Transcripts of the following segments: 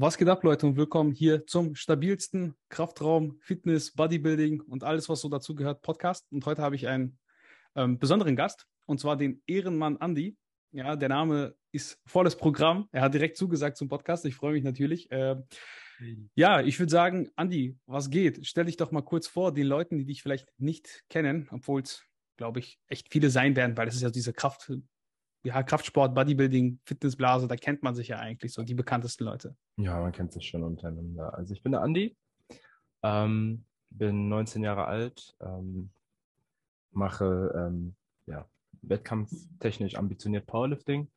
Was geht ab, Leute, und willkommen hier zum stabilsten Kraftraum, Fitness, Bodybuilding und alles, was so dazu gehört, Podcast. Und heute habe ich einen ähm, besonderen Gast, und zwar den Ehrenmann Andy. Ja, der Name ist volles Programm. Er hat direkt zugesagt zum Podcast. Ich freue mich natürlich. Äh, ja, ich würde sagen, Andy, was geht? Stell dich doch mal kurz vor, den Leuten, die dich vielleicht nicht kennen, obwohl es, glaube ich, echt viele sein werden, weil es ist ja diese Kraft, ja, Kraftsport, Bodybuilding, Fitnessblase, da kennt man sich ja eigentlich so, die bekanntesten Leute. Ja, man kennt sich schon untereinander. Also ich bin der Andi, ähm, bin 19 Jahre alt, ähm, mache ähm, ja, wettkampftechnisch ambitioniert Powerlifting,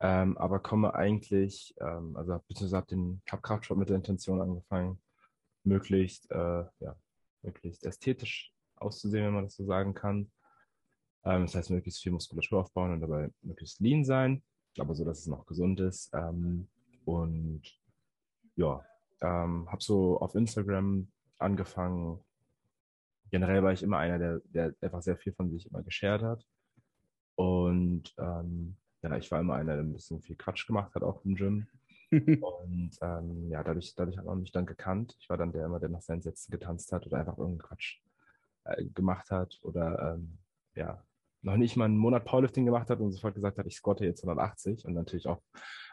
ähm, aber komme eigentlich, ähm, also beziehungsweise habe den hab Kraftsport mit der Intention angefangen, möglichst, äh, ja, möglichst ästhetisch auszusehen, wenn man das so sagen kann. Ähm, das heißt, möglichst viel Muskulatur aufbauen und dabei möglichst lean sein, aber so, dass es noch gesund ist. Ähm, und ja, ähm, habe so auf Instagram angefangen. Generell war ich immer einer, der, der einfach sehr viel von sich immer geshared hat. Und ähm, ja, ich war immer einer, der ein bisschen viel Quatsch gemacht hat, auch im Gym. und ähm, ja, dadurch, dadurch hat man mich dann gekannt. Ich war dann der immer, der nach seinen Sätzen getanzt hat oder einfach irgendeinen Quatsch äh, gemacht hat oder ähm, ja, noch nicht mal einen Monat Powerlifting gemacht hat und sofort gesagt hat, ich squatte jetzt 180 und natürlich auch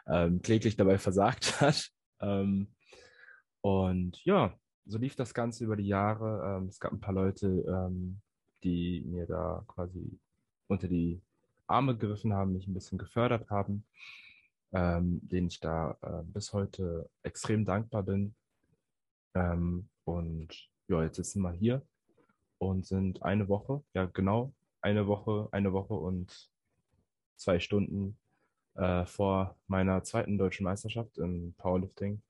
ähm, kläglich dabei versagt hat. Ähm, und ja, so lief das Ganze über die Jahre. Ähm, es gab ein paar Leute, ähm, die mir da quasi unter die Arme gegriffen haben, mich ein bisschen gefördert haben, ähm, denen ich da äh, bis heute extrem dankbar bin. Ähm, und ja, jetzt sitzen wir hier und sind eine Woche, ja genau, eine Woche, eine Woche und zwei Stunden äh, vor meiner zweiten deutschen Meisterschaft im Powerlifting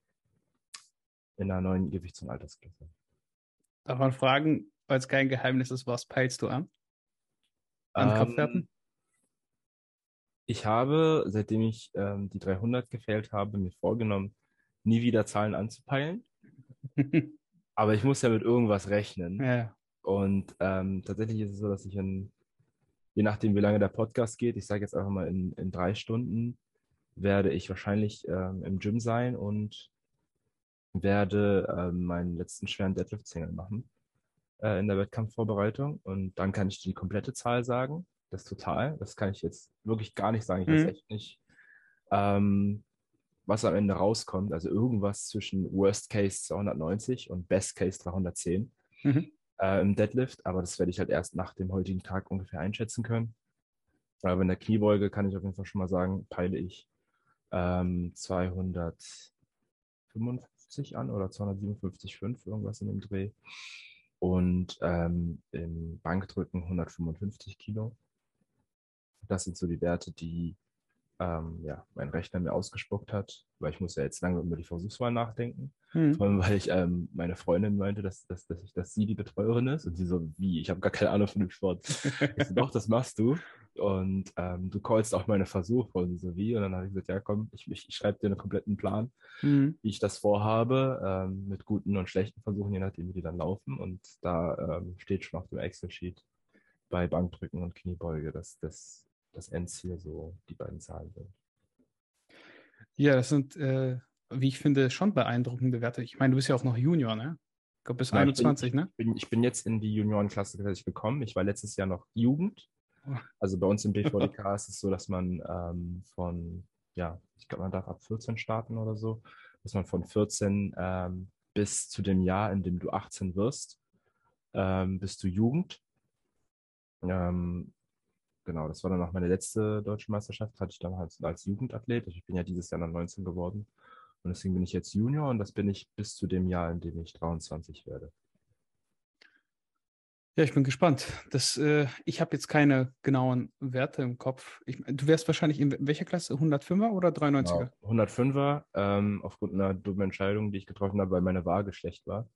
in einer neuen Gewichts- und Altersklasse. Darf man fragen, weil es kein Geheimnis ist, was peilst du an? An ähm, Kraftwerten? Ich habe, seitdem ich ähm, die 300 gefällt habe, mir vorgenommen, nie wieder Zahlen anzupeilen. Aber ich muss ja mit irgendwas rechnen. Ja. Und ähm, tatsächlich ist es so, dass ich in je nachdem, wie lange der Podcast geht, ich sage jetzt einfach mal in, in drei Stunden, werde ich wahrscheinlich ähm, im Gym sein und werde ähm, meinen letzten schweren Deadlift-Single machen äh, in der Wettkampfvorbereitung. Und dann kann ich die komplette Zahl sagen. Das total. Das kann ich jetzt wirklich gar nicht sagen. Ich weiß mhm. echt nicht, ähm, was am Ende rauskommt. Also irgendwas zwischen Worst Case 290 und Best Case 310. Mhm äh, im Deadlift, aber das werde ich halt erst nach dem heutigen Tag ungefähr einschätzen können. Aber in der Kniebeuge kann ich auf jeden Fall schon mal sagen, peile ich ähm, 255 an oder 257,5, irgendwas in dem Dreh. Und ähm, im Bankdrücken 155 Kilo. Das sind so die Werte, die ähm, ja, mein Rechner mir ausgespuckt hat, weil ich muss ja jetzt lange über die Versuchswahl nachdenken. Hm. Vor allem, weil ich ähm, meine Freundin meinte, dass, dass, dass, ich, dass sie die Betreuerin ist und sie so, wie, ich habe gar keine Ahnung von dem Sport. ich so, doch, das machst du. Und ähm, du callst auch meine Versuche und sie so, wie? Und dann habe ich gesagt, ja komm, ich, ich, ich schreibe dir einen kompletten Plan, hm. wie ich das vorhabe, ähm, mit guten und schlechten Versuchen, je nachdem, wie die dann laufen. Und da ähm, steht schon auf dem Excel-Sheet bei Bankdrücken und Kniebeuge, dass das das Endziel so die beiden Zahlen sind. Ja, das sind, äh, wie ich finde, schon beeindruckende Werte. Ich meine, du bist ja auch noch Junior, ne? Ich glaube, bis ja, 21, ich bin, ne? Ich bin, ich bin jetzt in die Juniorenklasse tatsächlich gekommen. Ich war letztes Jahr noch Jugend. Oh. Also bei uns im BVDK ist es so, dass man ähm, von, ja, ich glaube, man darf ab 14 starten oder so, dass man von 14 ähm, bis zu dem Jahr, in dem du 18 wirst, ähm, bist du Jugend. Ähm, genau, das war dann auch meine letzte deutsche Meisterschaft, hatte ich dann halt als Jugendathlet. Also ich bin ja dieses Jahr dann 19 geworden. Und deswegen bin ich jetzt Junior und das bin ich bis zu dem Jahr, in dem ich 23 werde. Ja, ich bin gespannt. Das, äh, ich habe jetzt keine genauen Werte im Kopf. Ich, du wärst wahrscheinlich in welcher Klasse? 105er oder 93er? Genau, 105er, ähm, aufgrund einer dummen Entscheidung, die ich getroffen habe, weil meine Waage schlecht war.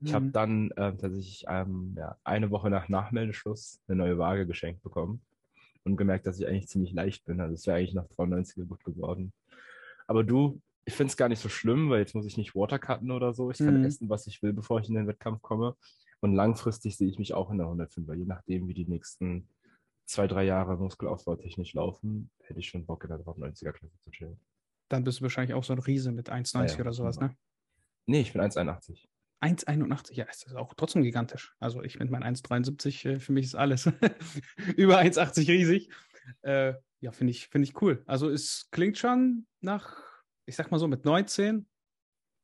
Ich mhm. habe dann äh, tatsächlich ähm, ja, eine Woche nach Nachmeldeschluss eine neue Waage geschenkt bekommen und gemerkt, dass ich eigentlich ziemlich leicht bin. Also es wäre eigentlich nach 92 gut geworden. Aber du, ich finde es gar nicht so schlimm, weil jetzt muss ich nicht Watercutten oder so. Ich kann mhm. essen, was ich will, bevor ich in den Wettkampf komme. Und langfristig sehe ich mich auch in der 105er. Je nachdem, wie die nächsten zwei, drei Jahre Muskelaufbau technisch laufen, hätte ich schon Bock in der 90er Klasse zu chillen. Dann bist du wahrscheinlich auch so ein Riese mit 1,90 Ja, ja, oder sowas, ne? Nee, ich bin 1,81. 1,81, ja, ist das auch trotzdem gigantisch. Also ich mit meinem 1,73, äh, für mich ist alles über 1,80 riesig. Äh, ja, finde ich, finde ich cool. Also es klingt schon nach, ich sag mal so, mit 19,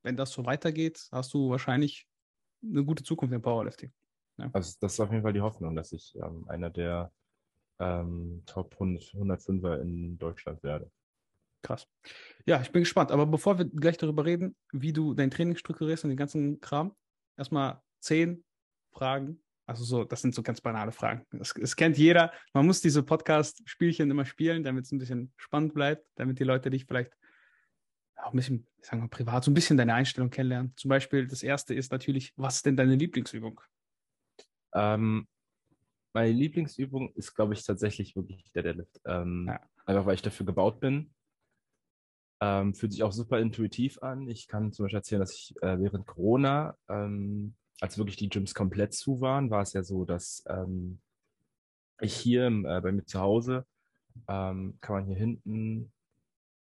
wenn das so weitergeht, hast du wahrscheinlich eine gute Zukunft im Powerlifting. Also das ist auf jeden Fall die Hoffnung, dass ich ähm, einer der ähm, Top 100, 105er in Deutschland werde. Krass. Ja, ich bin gespannt. Aber bevor wir gleich darüber reden, wie du dein Training strukturierst und den ganzen Kram, erstmal zehn Fragen. Also so, das sind so ganz banale Fragen. Das, das kennt jeder. Man muss diese Podcast-Spielchen immer spielen, damit es ein bisschen spannend bleibt, damit die Leute dich vielleicht auch ein bisschen, sagen wir mal, privat, so ein bisschen deine Einstellung kennenlernen. Zum Beispiel, das erste ist natürlich, was ist denn deine Lieblingsübung? Ähm, meine Lieblingsübung ist, glaube ich, tatsächlich wirklich der Deadlift. Ähm, Ja. Einfach weil ich dafür gebaut bin. Ähm, fühlt sich auch super intuitiv an. Ich kann zum Beispiel erzählen, dass ich äh, während Corona, ähm, als wirklich die Gyms komplett zu waren, war es ja so, dass ähm, ich hier im, äh, bei mir zu Hause, ähm, kann man hier hinten,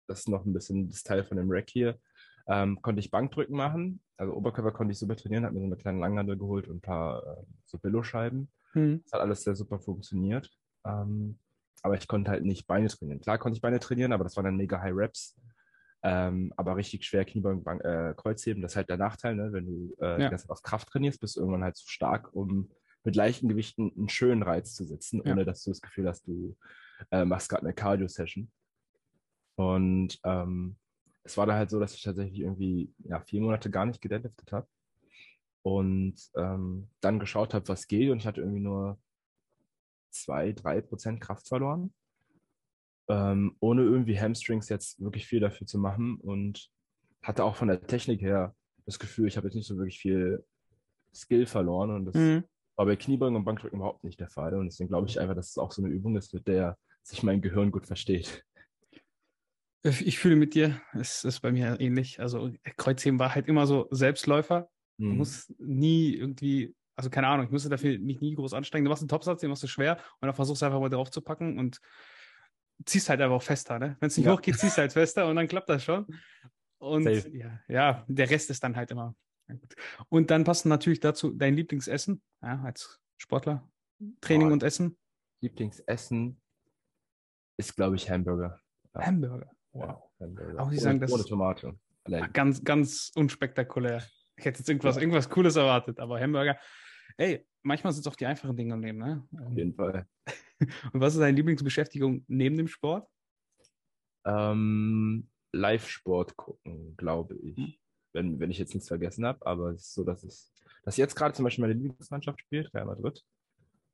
das ist noch ein bisschen das Teil von dem Rack hier, ähm, konnte ich Bankdrücken machen. Also Oberkörper konnte ich super trainieren, habe mir so eine kleine Langhandel geholt und ein paar äh, so Billo-Scheiben. Hm. Das hat alles sehr super funktioniert. Ähm, aber ich konnte halt nicht Beine trainieren. Klar konnte ich Beine trainieren, aber das waren dann mega High Reps. Ähm, aber richtig schwer Kniebeugen, äh, Kreuzheben, das ist halt der Nachteil, ne? wenn du äh, Ja. auf Kraft trainierst, bist du irgendwann halt zu stark, um mit leichten Gewichten einen schönen Reiz zu setzen, Ja. ohne dass du das Gefühl hast, du äh, machst gerade eine Cardio-Session. Und ähm, es war da halt so, dass ich tatsächlich irgendwie ja, vier Monate gar nicht gedeadliftet habe und ähm, dann geschaut habe, was geht und ich hatte irgendwie nur zwei, drei Prozent Kraft verloren, ähm, ohne irgendwie Hamstrings jetzt wirklich viel dafür zu machen und hatte auch von der Technik her das Gefühl, ich habe jetzt nicht so wirklich viel Skill verloren und das Hm. war bei Kniebeugen und Bankdrücken überhaupt nicht der Fall und deswegen glaube ich einfach, dass es auch so eine Übung ist, mit der sich mein Gehirn gut versteht. Ich fühle mit dir, es ist bei mir ähnlich. Also Kreuzheben war halt immer so Selbstläufer. Man Mhm. muss nie irgendwie, also keine Ahnung, ich musste dafür mich nie groß anstrengen. Du machst einen Topsatz, den machst du schwer und dann versuchst du einfach mal drauf zu packen und ziehst halt einfach auch fester, ne? Wenn es nicht Ja. hochgeht, ziehst du halt fester und dann klappt das schon. Und Safe. ja, ja, der Rest ist dann halt immer. gut. Und dann passt natürlich dazu dein Lieblingsessen, ja, als Sportler. Training Boah. und Essen. Lieblingsessen ist, glaube ich, Hamburger. Ja. Hamburger. Ja, Hamburger. Ich ohne, sagen, das ohne Tomate. Ah, Allein. Ganz, ganz unspektakulär. Ich hätte jetzt irgendwas, irgendwas Cooles erwartet, aber Hamburger. Ey, manchmal sind es auch die einfachen Dinge im Leben, ne? Auf jeden Fall. Und was ist deine Lieblingsbeschäftigung neben dem Sport? Ähm, Live-Sport gucken, glaube ich. Hm. Wenn, wenn ich jetzt nichts vergessen habe, aber es ist so, dass es, dass jetzt gerade zum Beispiel meine Lieblingsmannschaft spielt, Real Madrid.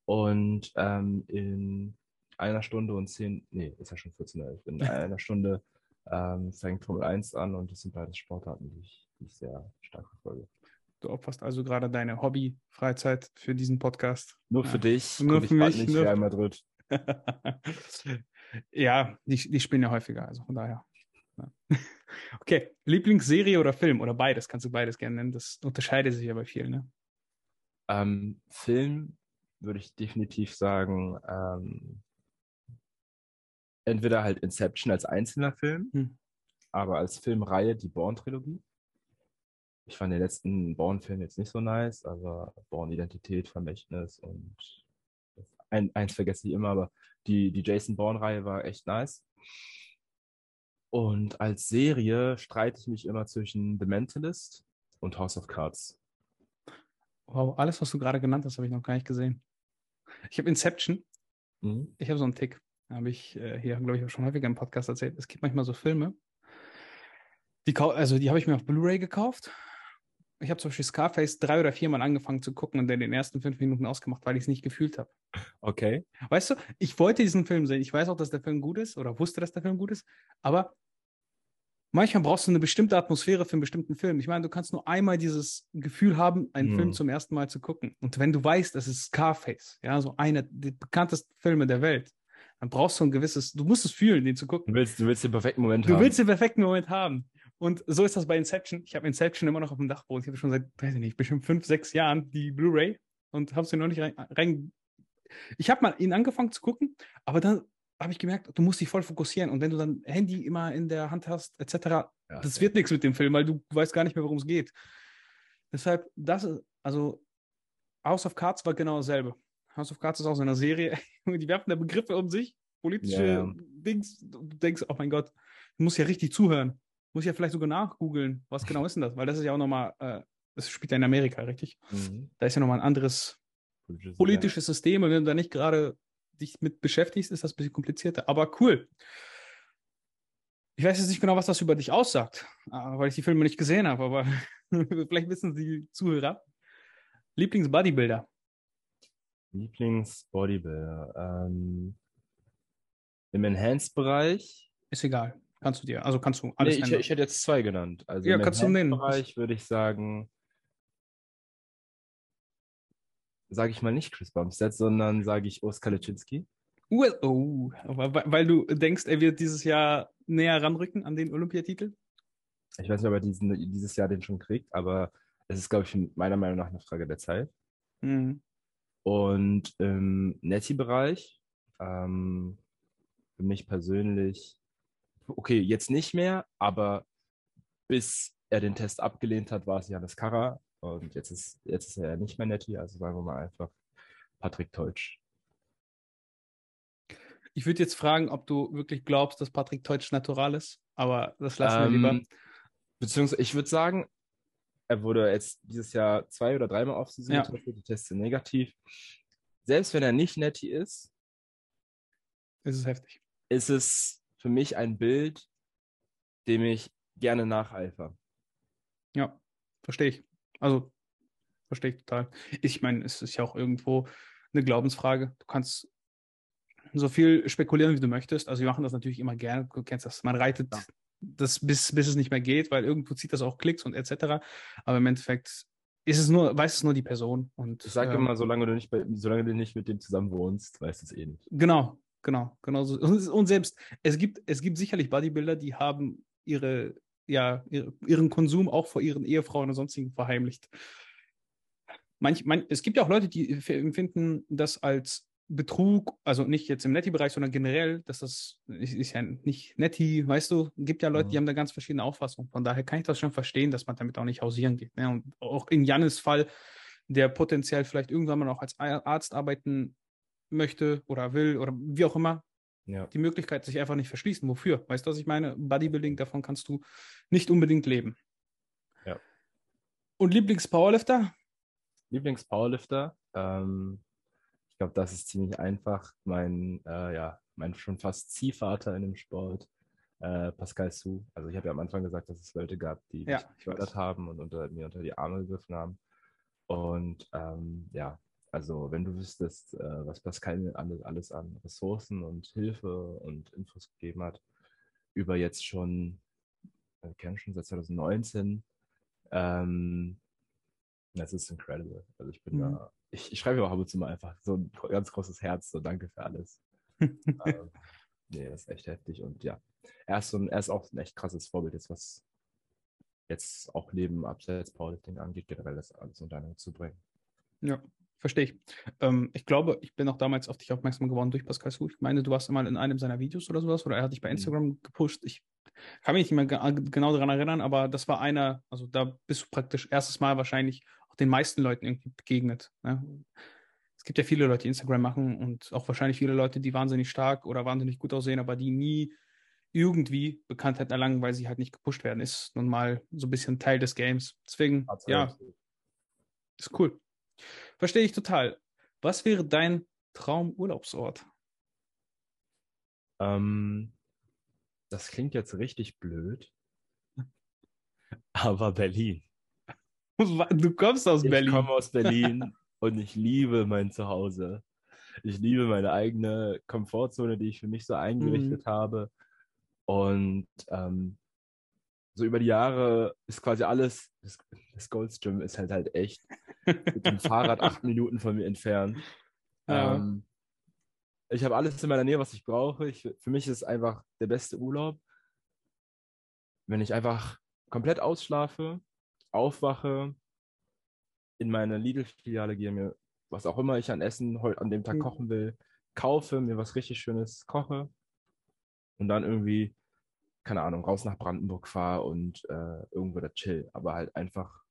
Und ähm, in einer Stunde und zehn, nee, ist ja schon 14 Uhr, in einer Stunde ähm, fängt Formel 1 an und das sind beides Sportarten, die ich, die ich sehr stark verfolge. Du opferst also gerade deine Hobby-Freizeit für diesen Podcast. Nur Ja. für dich, Nur für mich, nicht nur- Real Madrid. ja, die, die spielen ja häufiger, also von daher. Ja. Okay, Lieblingsserie oder Film oder beides, kannst du beides gerne nennen. Das unterscheidet sich ja bei vielen, ne? Ähm, Film würde ich definitiv sagen, ähm, entweder halt Inception als einzelner Film, Hm. aber aber als Filmreihe die Bourne-Trilogie. Ich fand den letzten Bourne-Film jetzt nicht so nice, aber Bourne-Identität, Vermächtnis und ein, eins vergesse ich immer, aber die, die Jason Bourne-Reihe war echt nice. Und als Serie streite ich mich immer zwischen The Mentalist und House of Cards. Wow, alles, was du gerade genannt hast, habe ich noch gar nicht gesehen. Ich habe Inception, Mhm. ich habe so einen Tick. Habe ich äh, hier, glaube ich, auch schon häufiger im Podcast erzählt. Es gibt manchmal so Filme, die, also die habe ich mir auf Blu-ray gekauft. Ich habe zum Beispiel Scarface drei oder viermal angefangen zu gucken und dann den ersten fünf Minuten ausgemacht, weil ich es nicht gefühlt habe. Okay. Weißt du, ich wollte diesen Film sehen. Ich weiß auch, dass der Film gut ist oder wusste, dass der Film gut ist, aber manchmal brauchst du eine bestimmte Atmosphäre für einen bestimmten Film. Ich meine, du kannst nur einmal dieses Gefühl haben, einen Hm. Film zum ersten Mal zu gucken. Und wenn du weißt, es ist Scarface, ja, so einer der bekanntesten Filme der Welt, dann brauchst du ein gewisses, du musst es fühlen, den zu gucken. Du willst, du willst den perfekten Moment Du haben. willst den perfekten Moment haben. Und so ist das bei Inception. Ich habe Inception immer noch auf dem Dachboden. Ich habe schon seit, weiß ich nicht, bestimmt fünf, sechs Jahren die Blu-ray und habe sie noch nicht rein. rein ich habe mal ihn angefangen zu gucken, aber dann habe ich gemerkt, du musst dich voll fokussieren. Und wenn du dann Handy immer in der Hand hast, etc., Ja, das safe. wird nichts mit dem Film, weil du weißt gar nicht mehr, worum es geht. Deshalb, das ist, also House of Cards war genau dasselbe. House of Cards ist auch so eine Serie, die werfen da Begriffe um sich, politische Ja, ja. Dings. Du denkst, oh mein Gott, du musst ja richtig zuhören. Muss ja vielleicht sogar nachgoogeln, was genau ist denn das? Weil das ist ja auch nochmal, äh, das spielt ja in Amerika, richtig? Mhm. Da ist ja nochmal ein anderes Politisches- politisches System und wenn du da nicht gerade dich mit beschäftigst, ist das ein bisschen komplizierter. Aber cool. Ich weiß jetzt nicht genau, was das über dich aussagt, äh, weil ich die Filme nicht gesehen habe, aber vielleicht wissen die Zuhörer. Lieblings-Bodybuilder. Lieblings-Bodybuilder. Ähm, Im Enhanced-Bereich. Ist egal. Kannst du dir, also kannst du Nee, alles ich, nennen. ich hätte jetzt zwei genannt. Also Ja, im kannst du nennen. Enhanced-Bereich würde ich sagen, sage ich mal nicht Chris Bumstead, sondern sage ich Oskar Leczynski. Uh, oh, weil, weil du denkst, er wird dieses Jahr näher ranrücken an den Olympiatitel? Ich weiß nicht, ob er diesen, dieses Jahr den schon kriegt, aber es ist, glaube ich, meiner Meinung nach eine Frage der Zeit. Mhm. Und im Netty-Bereich, ähm, für mich persönlich, okay, jetzt nicht mehr, aber bis er den Test abgelehnt hat, war es Janis Karra. Und jetzt ist, jetzt ist er ja nicht mehr Netty, also sagen wir mal einfach Patrick Teutsch. Ich würde jetzt fragen, ob du wirklich glaubst, dass Patrick Teutsch natural ist, aber das lassen wir lieber. Ähm, beziehungsweise, ich würde sagen, er wurde jetzt dieses Jahr zwei oder dreimal auf Season Ja. die Tests sind negativ. Selbst wenn er nicht Netty ist, Es ist heftig. ist es für mich ein Bild, dem ich gerne nacheifere. Ja, verstehe ich. Also, verstehe ich total. Ich meine, es ist ja auch irgendwo eine Glaubensfrage. Du kannst so viel spekulieren, wie du möchtest. Also, wir machen das natürlich immer gerne. Du kennst das. Man reitet Ja. das, bis, bis es nicht mehr geht, weil irgendwo zieht das auch Klicks und etc. Aber im Endeffekt ist es nur, weiß es nur die Person. Und Ich sage äh, immer, solange du nicht bei, solange du nicht mit dem zusammen wohnst, weißt du es eh nicht. Genau, genau, genau so. Und, selbst, es gibt, es gibt sicherlich Bodybuilder, die haben ihre, ja, ihre, ihren Konsum auch vor ihren Ehefrauen und sonstigen verheimlicht. Manch, man, es gibt ja auch Leute, die empfinden das als Betrug, also nicht jetzt im Netti-Bereich, sondern generell, dass das ist, ist ja nicht Netti, weißt du, gibt ja Leute, die Mhm. haben da ganz verschiedene Auffassungen. Von daher kann ich das schon verstehen, dass man damit auch nicht hausieren geht. Ne? Und auch in Jannes Fall, der potenziell vielleicht irgendwann mal auch als Arzt arbeiten möchte oder will oder wie auch immer, Ja. die Möglichkeit sich einfach nicht verschließen. Wofür? Weißt du, was ich meine? Bodybuilding, davon kannst du nicht unbedingt leben. Ja. Und Lieblings-Powerlifter? Lieblings-Powerlifter. Ähm, ich glaube, das ist ziemlich einfach. Mein, äh, ja, mein schon fast Ziehvater in dem Sport, äh, Pascal Su. Also ich habe ja am Anfang gesagt, dass es Leute gab, die mich ich gefördert haben und unter, mir unter die Arme gegriffen haben. Und ähm, ja, also wenn du wüsstest, äh, was Pascal alles, alles an Ressourcen und Hilfe und Infos gegeben hat, über jetzt schon, äh, wir kennen schon seit 2019, ähm, das ist incredible. Also ich bin Mhm. da, ich, ich schreibe auch ab und zu mal einfach so ein ganz großes Herz, so danke für alles. ähm, nee, das ist echt heftig und ja, er ist, so ein, er ist auch ein echt krasses Vorbild, jetzt was jetzt auch Leben abseits Powerlifting angeht, generell das alles unter einen zu bringen. Ja, verstehe ich. Ähm, ich glaube, ich bin auch damals auf dich aufmerksam geworden durch Pascal Su. Ich meine, du warst mal in einem seiner Videos oder sowas oder er hat dich bei Mhm. Instagram gepusht. Ich kann mich nicht mehr ge- genau daran erinnern, aber das war einer, also da bist du praktisch erstes Mal wahrscheinlich auch den meisten Leuten irgendwie begegnet. Ne? Es gibt ja viele Leute, die Instagram machen und auch wahrscheinlich viele Leute, die wahnsinnig stark oder wahnsinnig gut aussehen, aber die nie irgendwie Bekanntheit erlangen, weil sie halt nicht gepusht werden. Ist nun mal so ein bisschen Teil des Games. Deswegen, ja, ist cool. Verstehe ich total. Was wäre dein Traumurlaubsort? Ähm, das klingt jetzt richtig blöd, aber Berlin. Du kommst aus Ich Berlin. komme aus Berlin und ich liebe mein Zuhause. Ich liebe meine eigene Komfortzone, die ich für mich so eingerichtet Mhm. habe. Und ähm, so über die Jahre ist quasi alles, das, das Gold's Gym ist halt halt echt mit dem Fahrrad acht Minuten von mir entfernt. Ja. Ähm, ich habe alles in meiner Nähe, was ich brauche. Ich, für mich ist es einfach der beste Urlaub, wenn ich einfach komplett ausschlafe, aufwache, in meine Lidl-Filiale gehe, mir was auch immer ich an Essen heute an dem Tag Mhm. kochen will, kaufe, mir was richtig Schönes koche und dann irgendwie, keine Ahnung, raus nach Brandenburg fahre und äh, irgendwo da chill. Aber halt einfach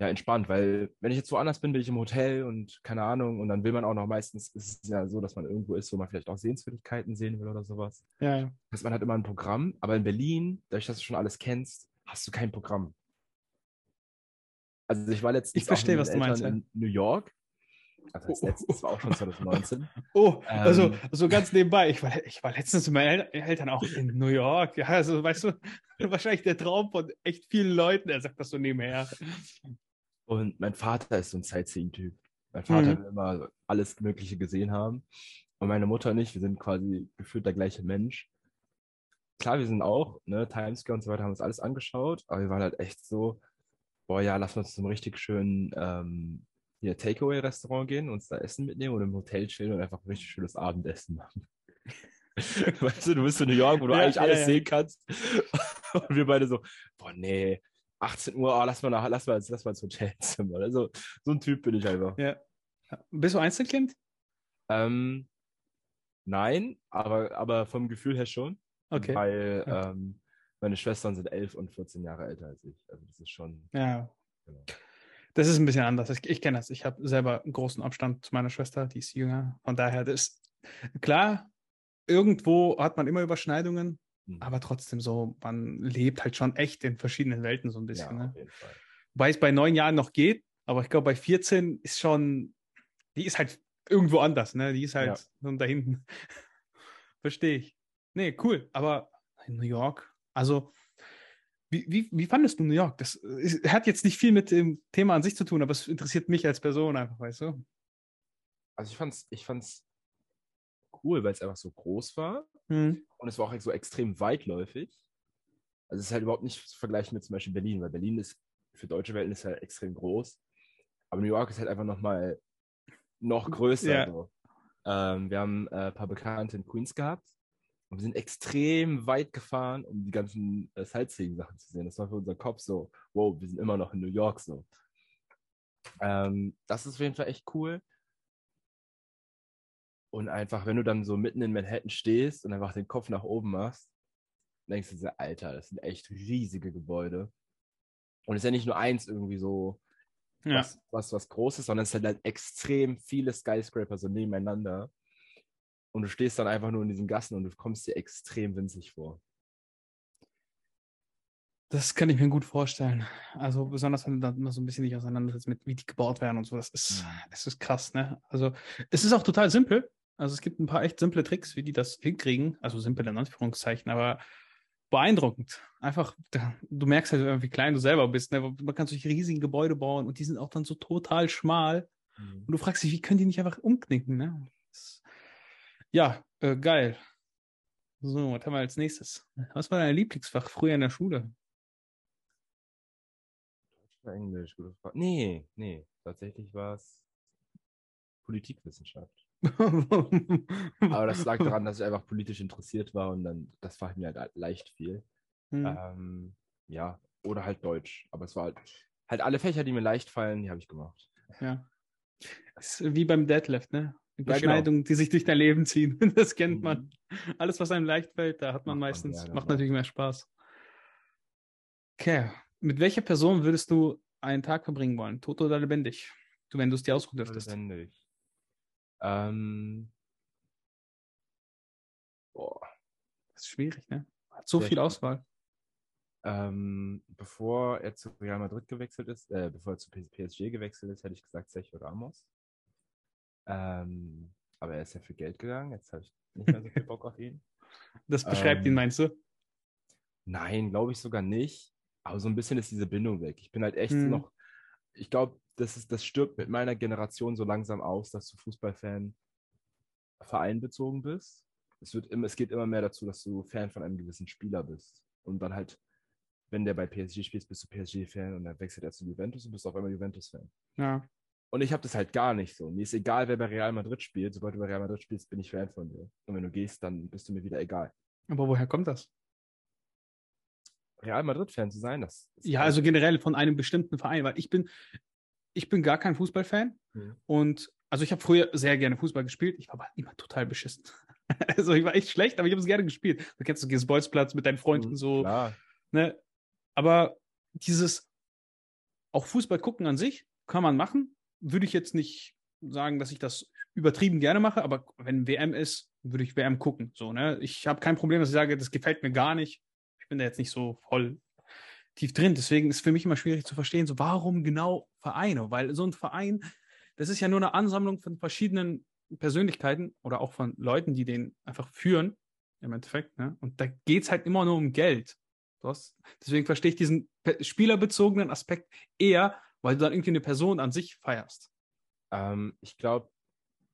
ja, entspannt, weil wenn ich jetzt woanders bin, bin ich im Hotel und keine Ahnung und dann will man auch noch meistens, ist es ja so, dass man irgendwo ist, wo man vielleicht auch Sehenswürdigkeiten sehen will oder sowas. Ja, ja. Das man hat immer ein Programm, aber in Berlin, dadurch, dass du schon alles kennst, hast du kein Programm. Also ich war letztens Ich verstehe, was du meinst, in New York. Also das letzte, das war auch schon 2019. Oh, also Ähm. so ganz nebenbei. Ich war, ich war letztens mit meinen El Eltern auch in New York. Ja, also weißt du, wahrscheinlich der Traum von echt vielen Leuten. Er sagt das so nebenher. Und mein Vater ist so ein Sightseeing-Typ. Mein Vater Mhm. will immer alles Mögliche gesehen haben. Und meine Mutter nicht. Wir sind quasi gefühlt der gleiche Mensch. Klar, wir sind auch, ne, Times Square und so weiter, haben uns alles angeschaut, aber wir waren halt echt so, boah, ja, lass uns zu einem richtig schönen ähm, hier Takeaway-Restaurant gehen, uns da Essen mitnehmen und im Hotel chillen und einfach ein richtig schönes Abendessen machen. weißt du, du bist in New York, wo du Ja, eigentlich ja, alles ja. sehen kannst. Und wir beide so, boah, nee, 18 Uhr, oh, lass mal nach, lass mal, lass mal ins Hotelzimmer. Also, so ein Typ bin ich einfach. Ja. Bist du Einzelkind? Ähm, nein, aber, aber vom Gefühl her schon. Okay. Weil Ja. ähm, meine Schwestern sind 11 und 14 Jahre älter als ich. Also das ist schon. Ja. Genau. Das ist ein bisschen anders. Ich, ich kenne das. Ich habe selber einen großen Abstand zu meiner Schwester, die ist jünger. Von daher, das ist klar, irgendwo hat man immer Überschneidungen, Mhm. aber trotzdem so, man lebt halt schon echt in verschiedenen Welten so ein ja, bisschen. ne? auf jeden Fall. Wobei es bei neun Jahren noch geht, aber ich glaube, bei 14 ist schon, die ist halt irgendwo anders, ne? Die ist halt Ja. da hinten. Verstehe ich. Nee, cool. Aber in New York, also, wie, wie, wie fandest du New York? Das ist, hat jetzt nicht viel mit dem Thema an sich zu tun, aber es interessiert mich als Person einfach, weißt du? Also ich fand's, ich fand's cool, weil es einfach so groß war Hm. und es war auch so extrem weitläufig. Also es ist halt überhaupt nicht zu vergleichen mit zum Beispiel Berlin, weil Berlin ist für deutsche Welten ist halt extrem groß. Aber New York ist halt einfach nochmal noch größer. Ja. So. Ähm, wir haben äh, ein paar Bekannte in Queens gehabt und wir sind extrem weit gefahren, um die ganzen äh, Sightseeing-Sachen zu sehen. Das war für unseren Kopf so, wow, wir sind immer noch in New York so. Ähm, das ist auf jeden Fall echt cool. Und einfach, wenn du dann so mitten in Manhattan stehst und einfach den Kopf nach oben machst, denkst du dir, Alter, das sind echt riesige Gebäude. Und es ist ja nicht nur eins irgendwie so, Ja. was, was, was Großes, sondern es sind halt extrem viele Skyscraper so nebeneinander. Und du stehst dann einfach nur in diesen Gassen und du kommst dir extrem winzig vor. Das kann ich mir gut vorstellen. Also besonders wenn du dann mal so ein bisschen dich auseinandersetzt mit, wie die gebaut werden und so. Das ist, Mhm. das ist krass, ne? Also es ist auch total simpel. Also es gibt ein paar echt simple Tricks, wie die das hinkriegen. Also simpel in Anführungszeichen, aber beeindruckend. Einfach, da- du merkst halt, wie klein du selber bist. Ne? Man kann solche riesigen Gebäude bauen und die sind auch dann so total schmal. Und du fragst dich, wie können die nicht einfach umknicken, ne? Ja, äh, geil. So, was haben wir als nächstes? Was war dein Lieblingsfach früher in der Schule? Englisch, gute Frage. Nee, nee, tatsächlich war es Politikwissenschaft. Aber das lag daran, dass ich einfach politisch interessiert war und dann, das war mir halt leicht viel. Hm. Ähm, ja, oder halt Deutsch. Aber es war halt, halt alle Fächer, die mir leicht fallen, die habe ich gemacht. Ja. Ist wie beim Deadlift, ne? Genau. Überschneidungen, die sich durch dein Leben ziehen. Das kennt man. Mhm. Alles, was einem leicht fällt, da hat man Macht man meistens, macht ja. natürlich mehr Spaß. Okay. Mit welcher Person würdest du einen Tag verbringen wollen? Tot oder lebendig? Du, wenn du es dir aussuchen dürftest. Lebendig. Ähm, boah. Das ist schwierig, ne? Hat so Sehr viel. Auswahl. Ähm, bevor er zu Real Madrid gewechselt ist, äh, bevor er zu PSG gewechselt ist, hätte ich gesagt Sergio Ramos. Ähm, aber er ist ja für Geld gegangen. Jetzt habe ich nicht mehr so viel Bock auf ihn. Das beschreibt ihn, Ähm, meinst du? Nein, glaube ich sogar nicht. Aber so ein bisschen ist diese Bindung weg. Ich bin halt echt Mhm. noch, ich glaube, das, ist, das stirbt mit meiner Generation so langsam aus, dass du Fußballfan vereinbezogen bist. Es, wird immer, es geht immer mehr dazu, dass du Fan von einem gewissen Spieler bist. Und dann halt, wenn der bei PSG spielt, bist du PSG-Fan und dann wechselt er zu Juventus und bist auf einmal Juventus-Fan. Ja. Und ich habe das halt gar nicht so. Mir ist egal, wer bei Real Madrid spielt. Sobald du bei Real Madrid spielst, bin ich Fan von dir. Und wenn du gehst, dann bist du mir wieder egal. Aber woher kommt das? Real Madrid-Fan zu sein, das Ja, also generell von einem bestimmten Verein, weil ich bin, ich bin gar kein Fußballfan Mhm. und Also ich habe früher sehr gerne Fußball gespielt. Ich war aber immer total beschissen. Also ich war echt schlecht, aber ich habe es gerne gespielt. Du kennst du, gehst Bolzplatz mit deinen Freunden Mhm, so. Klar. Ne? Aber dieses auch Fußball gucken an sich kann man machen. Würde ich jetzt nicht sagen, dass ich das übertrieben gerne mache, aber wenn WM ist, würde ich WM gucken. So, ne? Ich habe kein Problem, dass ich sage, das gefällt mir gar nicht. Ich bin da jetzt nicht so voll tief drin. Deswegen ist für mich immer schwierig zu verstehen, so warum genau Vereine? Weil so ein Verein, das ist ja nur eine Ansammlung von verschiedenen Persönlichkeiten oder auch von Leuten, die den einfach führen, im Endeffekt. Ne? Und da geht es halt immer nur um Geld. Deswegen verstehe ich diesen spielerbezogenen Aspekt eher, weil du dann irgendwie eine Person an sich feierst. Ähm, ich glaube,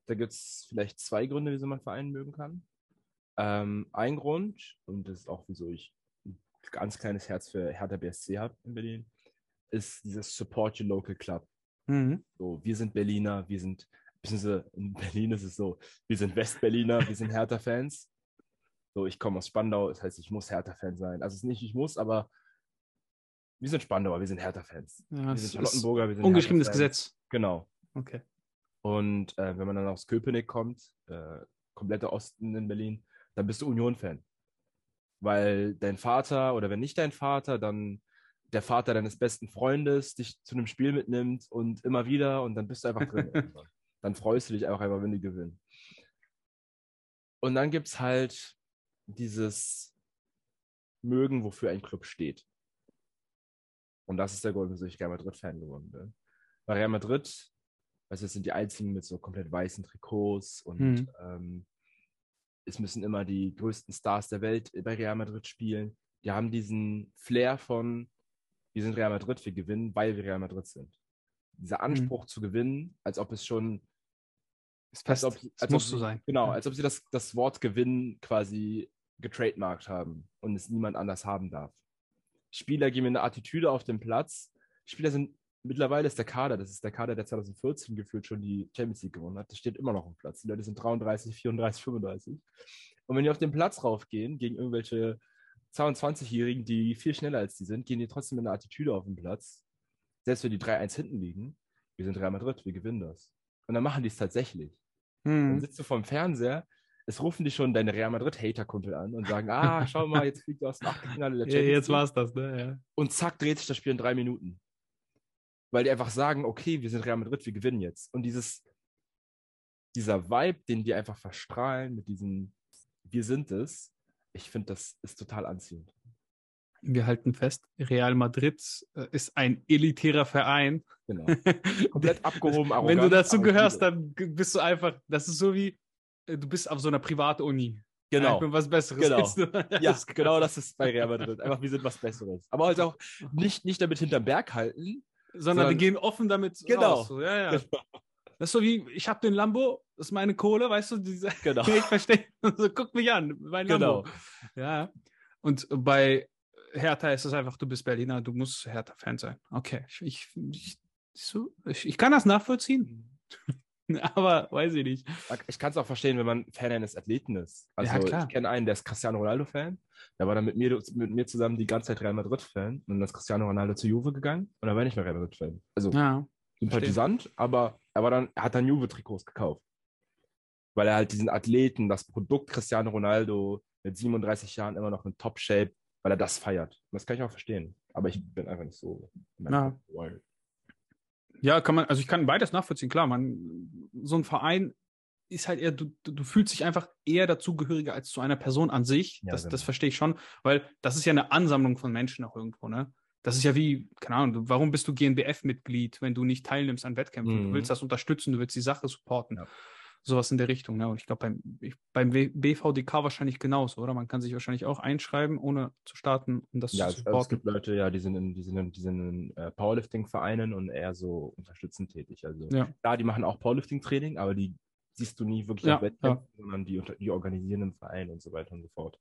da gibt es vielleicht zwei Gründe, wieso man Verein mögen kann. Ähm, ein Grund, und das ist auch, wieso ich ein ganz kleines Herz für Hertha BSC habe in Berlin, ist dieses Support Your Local Club. Mhm. So, wir sind Berliner, wir sind, beziehungsweise in Berlin ist es so, wir sind Westberliner, wir sind Hertha-Fans. So, ich komme aus Spandau, das heißt, ich muss Hertha-Fan sein. Also es ist nicht, ich muss, aber wir sind Spandauer, wir sind Hertha-Fans. Ja, Wir sind Charlottenburger, wir sind ungeschriebenes. Gesetz. Genau. Okay. Und äh, wenn man dann aus Köpenick kommt, äh, kompletter Osten in Berlin, dann bist du Union-Fan. Weil dein Vater oder wenn nicht dein Vater, dann der Vater deines besten Freundes dich zu einem Spiel mitnimmt und immer wieder und dann bist du einfach drin. dann freust du dich auch einfach, wenn die gewinnen. Und dann gibt es halt dieses Mögen, wofür ein Club steht. Und das ist der Grund, wieso ich Real Madrid-Fan geworden bin. Bei Real Madrid also es sind die einzigen mit so komplett weißen Trikots und Mhm. ähm, es müssen immer die größten Stars der Welt bei Real Madrid spielen. Die haben diesen Flair von, wir sind Real Madrid, wir gewinnen, weil wir Real Madrid sind. Dieser Anspruch zu gewinnen, als ob es schon, Ist fest. als ob, Es als muss ob so sein. Genau, Ja. als ob sie das, das Wort gewinnen quasi getrademarkt haben und es niemand anders haben darf. Spieler geben eine Attitüde auf dem Platz. Spieler sind, mittlerweile ist der Kader, das ist der Kader, der 2014 gefühlt schon die Champions League gewonnen hat, das steht immer noch im Platz. Die Leute sind 33, 34, 35. Und wenn die auf den Platz raufgehen, gegen irgendwelche 22-Jährigen, die viel schneller als die sind, gehen die trotzdem mit einer Attitüde auf den Platz. Selbst wenn die 3-1 hinten liegen, wir sind Real Madrid, wir gewinnen das. Und dann machen die es tatsächlich. Dann Mhm. sitzt du vorm Fernseher, es rufen dich schon deine Real Madrid-Hater-Kumpel an und sagen, ah, schau mal, jetzt fliegt du aus dem Achtelfinale der Ja, Champions jetzt League. war es das, ne? Ja. Und zack, dreht sich das Spiel in drei Minuten. Weil die einfach sagen, okay, wir sind Real Madrid, wir gewinnen jetzt. Und dieses, dieser Vibe, den die einfach verstrahlen mit diesem Wir sind es, ich finde, das ist total anziehend. Wir halten fest, Real Madrid äh, ist ein elitärer Verein. Genau. Komplett abgehoben, Wenn arrogant. du dazu gehörst, dann bist du einfach, das ist so wie, du bist auf so einer Privatuni. Genau. Ich bin was Besseres. Genau. Ja, Das- genau das ist bei Real Madrid. Einfach, wir sind was Besseres. Aber halt auch nicht, nicht damit hinterm Berg halten. Sondern sondern- gehen offen damit Genau. raus. So, ja, ja. Das ist so wie, ich habe den Lambo, das ist meine Kohle, weißt du, diese, Genau. ich verstehe. So, guck mich an, mein Lambo. Genau. Ja. Und bei Hertha ist es einfach, du bist Berliner, du musst Hertha-Fan sein. Okay. Ich, ich, ich, ich, ich kann das nachvollziehen. Aber weiß ich nicht. Ich kann es auch verstehen, wenn man Fan eines Athleten ist. Also Ja, klar. ich kenne einen, der ist Cristiano Ronaldo-Fan. Der war dann mit mir, mit mir zusammen die ganze Zeit Real Madrid-Fan. Und dann ist Cristiano Ronaldo zu Juve gegangen und dann war er nicht mehr Real Madrid-Fan. Also Ja. Sympathisant, aber er war dann, er hat dann Juve-Trikots gekauft. Weil er halt diesen Athleten, das Produkt Cristiano Ronaldo mit 37 Jahren immer noch in Top-Shape, weil er das feiert. Und das kann ich auch verstehen. Aber ich bin einfach nicht so. Ja. Ja, kann man, also ich kann beides nachvollziehen, klar, man, so ein Verein ist halt eher, du, du du fühlst dich einfach eher dazugehöriger als zu einer Person an sich. Ja, das, genau. das verstehe ich schon, weil das ist ja eine Ansammlung von Menschen auch irgendwo, ne? Das ist ja wie, keine Ahnung, du- warum bist du GNBF-Mitglied, wenn du nicht teilnimmst an Wettkämpfen? Du Mhm. willst das unterstützen, du willst die Sache supporten. Ja. Sowas in der Richtung, ne? Und ich glaube, beim, ich, beim BVDK wahrscheinlich genauso, oder? Man kann sich wahrscheinlich auch einschreiben, ohne zu starten, um das Ja, zu es, also es supporten. gibt Leute, ja, die sind in, die sind in, die sind in äh, Powerlifting-Vereinen und eher so unterstützend tätig. Also Ja. ja, die machen auch Powerlifting-Training, aber die siehst du nie wirklich Ja, auf Wettkämpfen, sondern die, die organisieren im Verein und so weiter und so fort.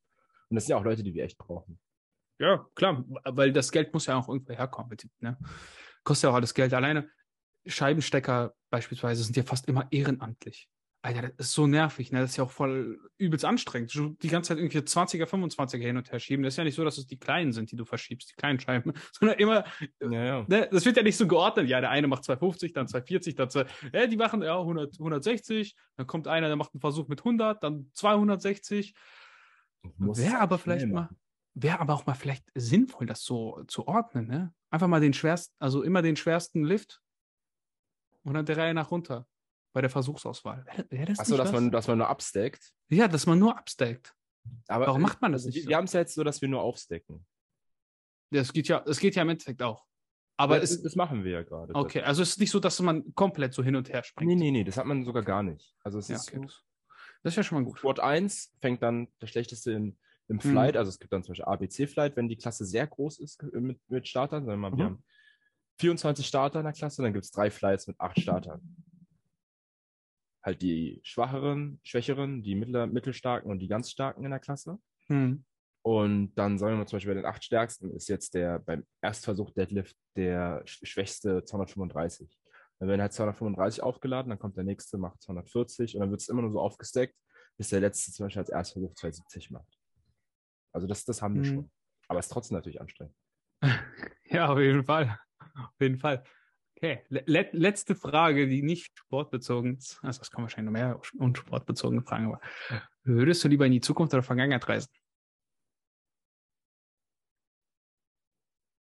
Und das sind ja auch Leute, die wir echt brauchen. Ja, klar, weil das Geld muss ja auch irgendwo herkommen. Ne? Kostet ja auch alles Geld. Alleine Scheibenstecker beispielsweise sind ja fast immer ehrenamtlich. Alter, das ist so nervig, ne? Das ist ja auch voll übelst anstrengend. Du die ganze Zeit irgendwie 20er, 25er hin und her schieben. Das ist ja nicht so, dass es die kleinen sind, die du verschiebst, die kleinen Scheiben, sondern immer, Ja, ja. ne? Das wird ja nicht so geordnet. Ja, der eine macht 250, dann 240, dann zwei, ja, die machen ja 100, 160, dann kommt einer, der macht einen Versuch mit 100, dann 260. Muss Wäre aber vielleicht mal, machen. wäre aber auch mal vielleicht sinnvoll, das so zu ordnen, ne? Einfach mal den schwersten, also immer den schwersten Lift und dann der Reihe nach runter bei der Versuchsauswahl. Das Achso, dass man, dass man nur abstackt. Ja, dass man nur abstackt. Aber Warum macht man das also nicht Wir, so? wir haben es ja jetzt so, dass wir nur aufstacken. Das geht ja, es geht ja im Endeffekt auch. Aber Ja, es, das, das machen wir ja gerade. okay, also es ist nicht so, dass man komplett so hin und her Das, springt. nee, nee, nee, das hat man sogar gar nicht. Also es Ja, ist okay. so, das, das ist ja schon mal gut. Squad 1 fängt dann der schlechteste in, Mhm. im Flight, also es gibt dann zum Beispiel ABC-Flight, wenn die Klasse sehr groß ist äh, mit, mit Startern, sagen wir mal, wir Mhm. haben 24 Starter in der Klasse, dann gibt es drei Flights mit acht Startern. Halt die schwacheren, schwächeren, die mittler, mittelstarken und die ganz starken in der Klasse. Hm. Und dann sagen wir mal zum Beispiel bei den acht stärksten ist jetzt der beim Erstversuch Deadlift der sch- schwächste 235. Dann werden halt 235 aufgeladen, dann kommt der nächste, macht 240 und dann wird es immer nur so aufgesteckt, bis der letzte zum Beispiel als Erstversuch 270 macht. Also das, das haben wir Mhm. schon. Aber es ist trotzdem natürlich anstrengend. Ja, auf jeden Fall. Auf jeden Fall. Okay, le le- letzte Frage, die nicht sportbezogen ist. Also es kommen wahrscheinlich noch mehr unsportbezogene Fragen, aber würdest du lieber in die Zukunft oder Vergangenheit reisen?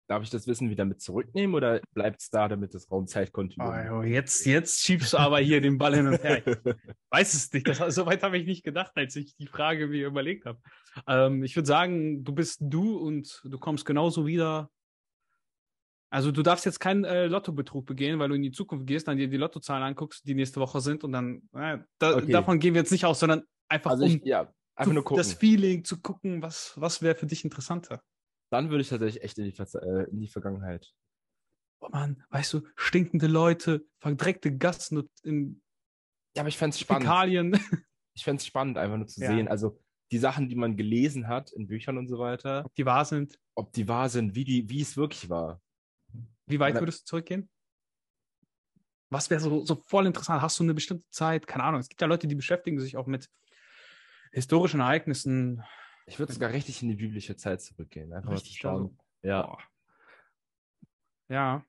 Darf ich das Wissen wieder mit zurücknehmen oder bleibt es da, damit das Raum-Zeit-Kontinuum? Oh, jetzt, jetzt schiebst du aber hier den Ball hin und her. Ich weiß es nicht. Das, so weit habe ich nicht gedacht, als ich die Frage mir überlegt habe. Ähm, ich würde sagen, du bist du und du kommst genauso wieder. Also du darfst jetzt keinen äh, Lottobetrug begehen, weil du in die Zukunft gehst, dann dir die Lottozahlen anguckst, die nächste Woche sind und dann äh, da, Okay. davon gehen wir jetzt nicht aus, sondern einfach also um ich, ja, einfach zu, nur gucken. das Feeling zu gucken, was, was wäre für dich interessanter. Dann würde ich tatsächlich echt in die, Ver äh, in die Vergangenheit. Oh Mann, weißt du, stinkende Leute, verdreckte Gassen und in Ja, aber ich fände es spannend. Fäkalien. Ich fände es spannend, einfach nur zu Ja. sehen. Also die Sachen, die man gelesen hat in Büchern und so weiter, ob die wahr sind. ob die wahr sind, wie, die, wie es wirklich war. Wie weit würdest du zurückgehen? Was wäre so, so voll interessant? Hast du eine bestimmte Zeit? Keine Ahnung. Es gibt ja Leute, die beschäftigen sich auch mit historischen Ereignissen. Ich würde sogar richtig in die biblische Zeit zurückgehen. Einfach Richtig schauen. Ja, Boah. Ja,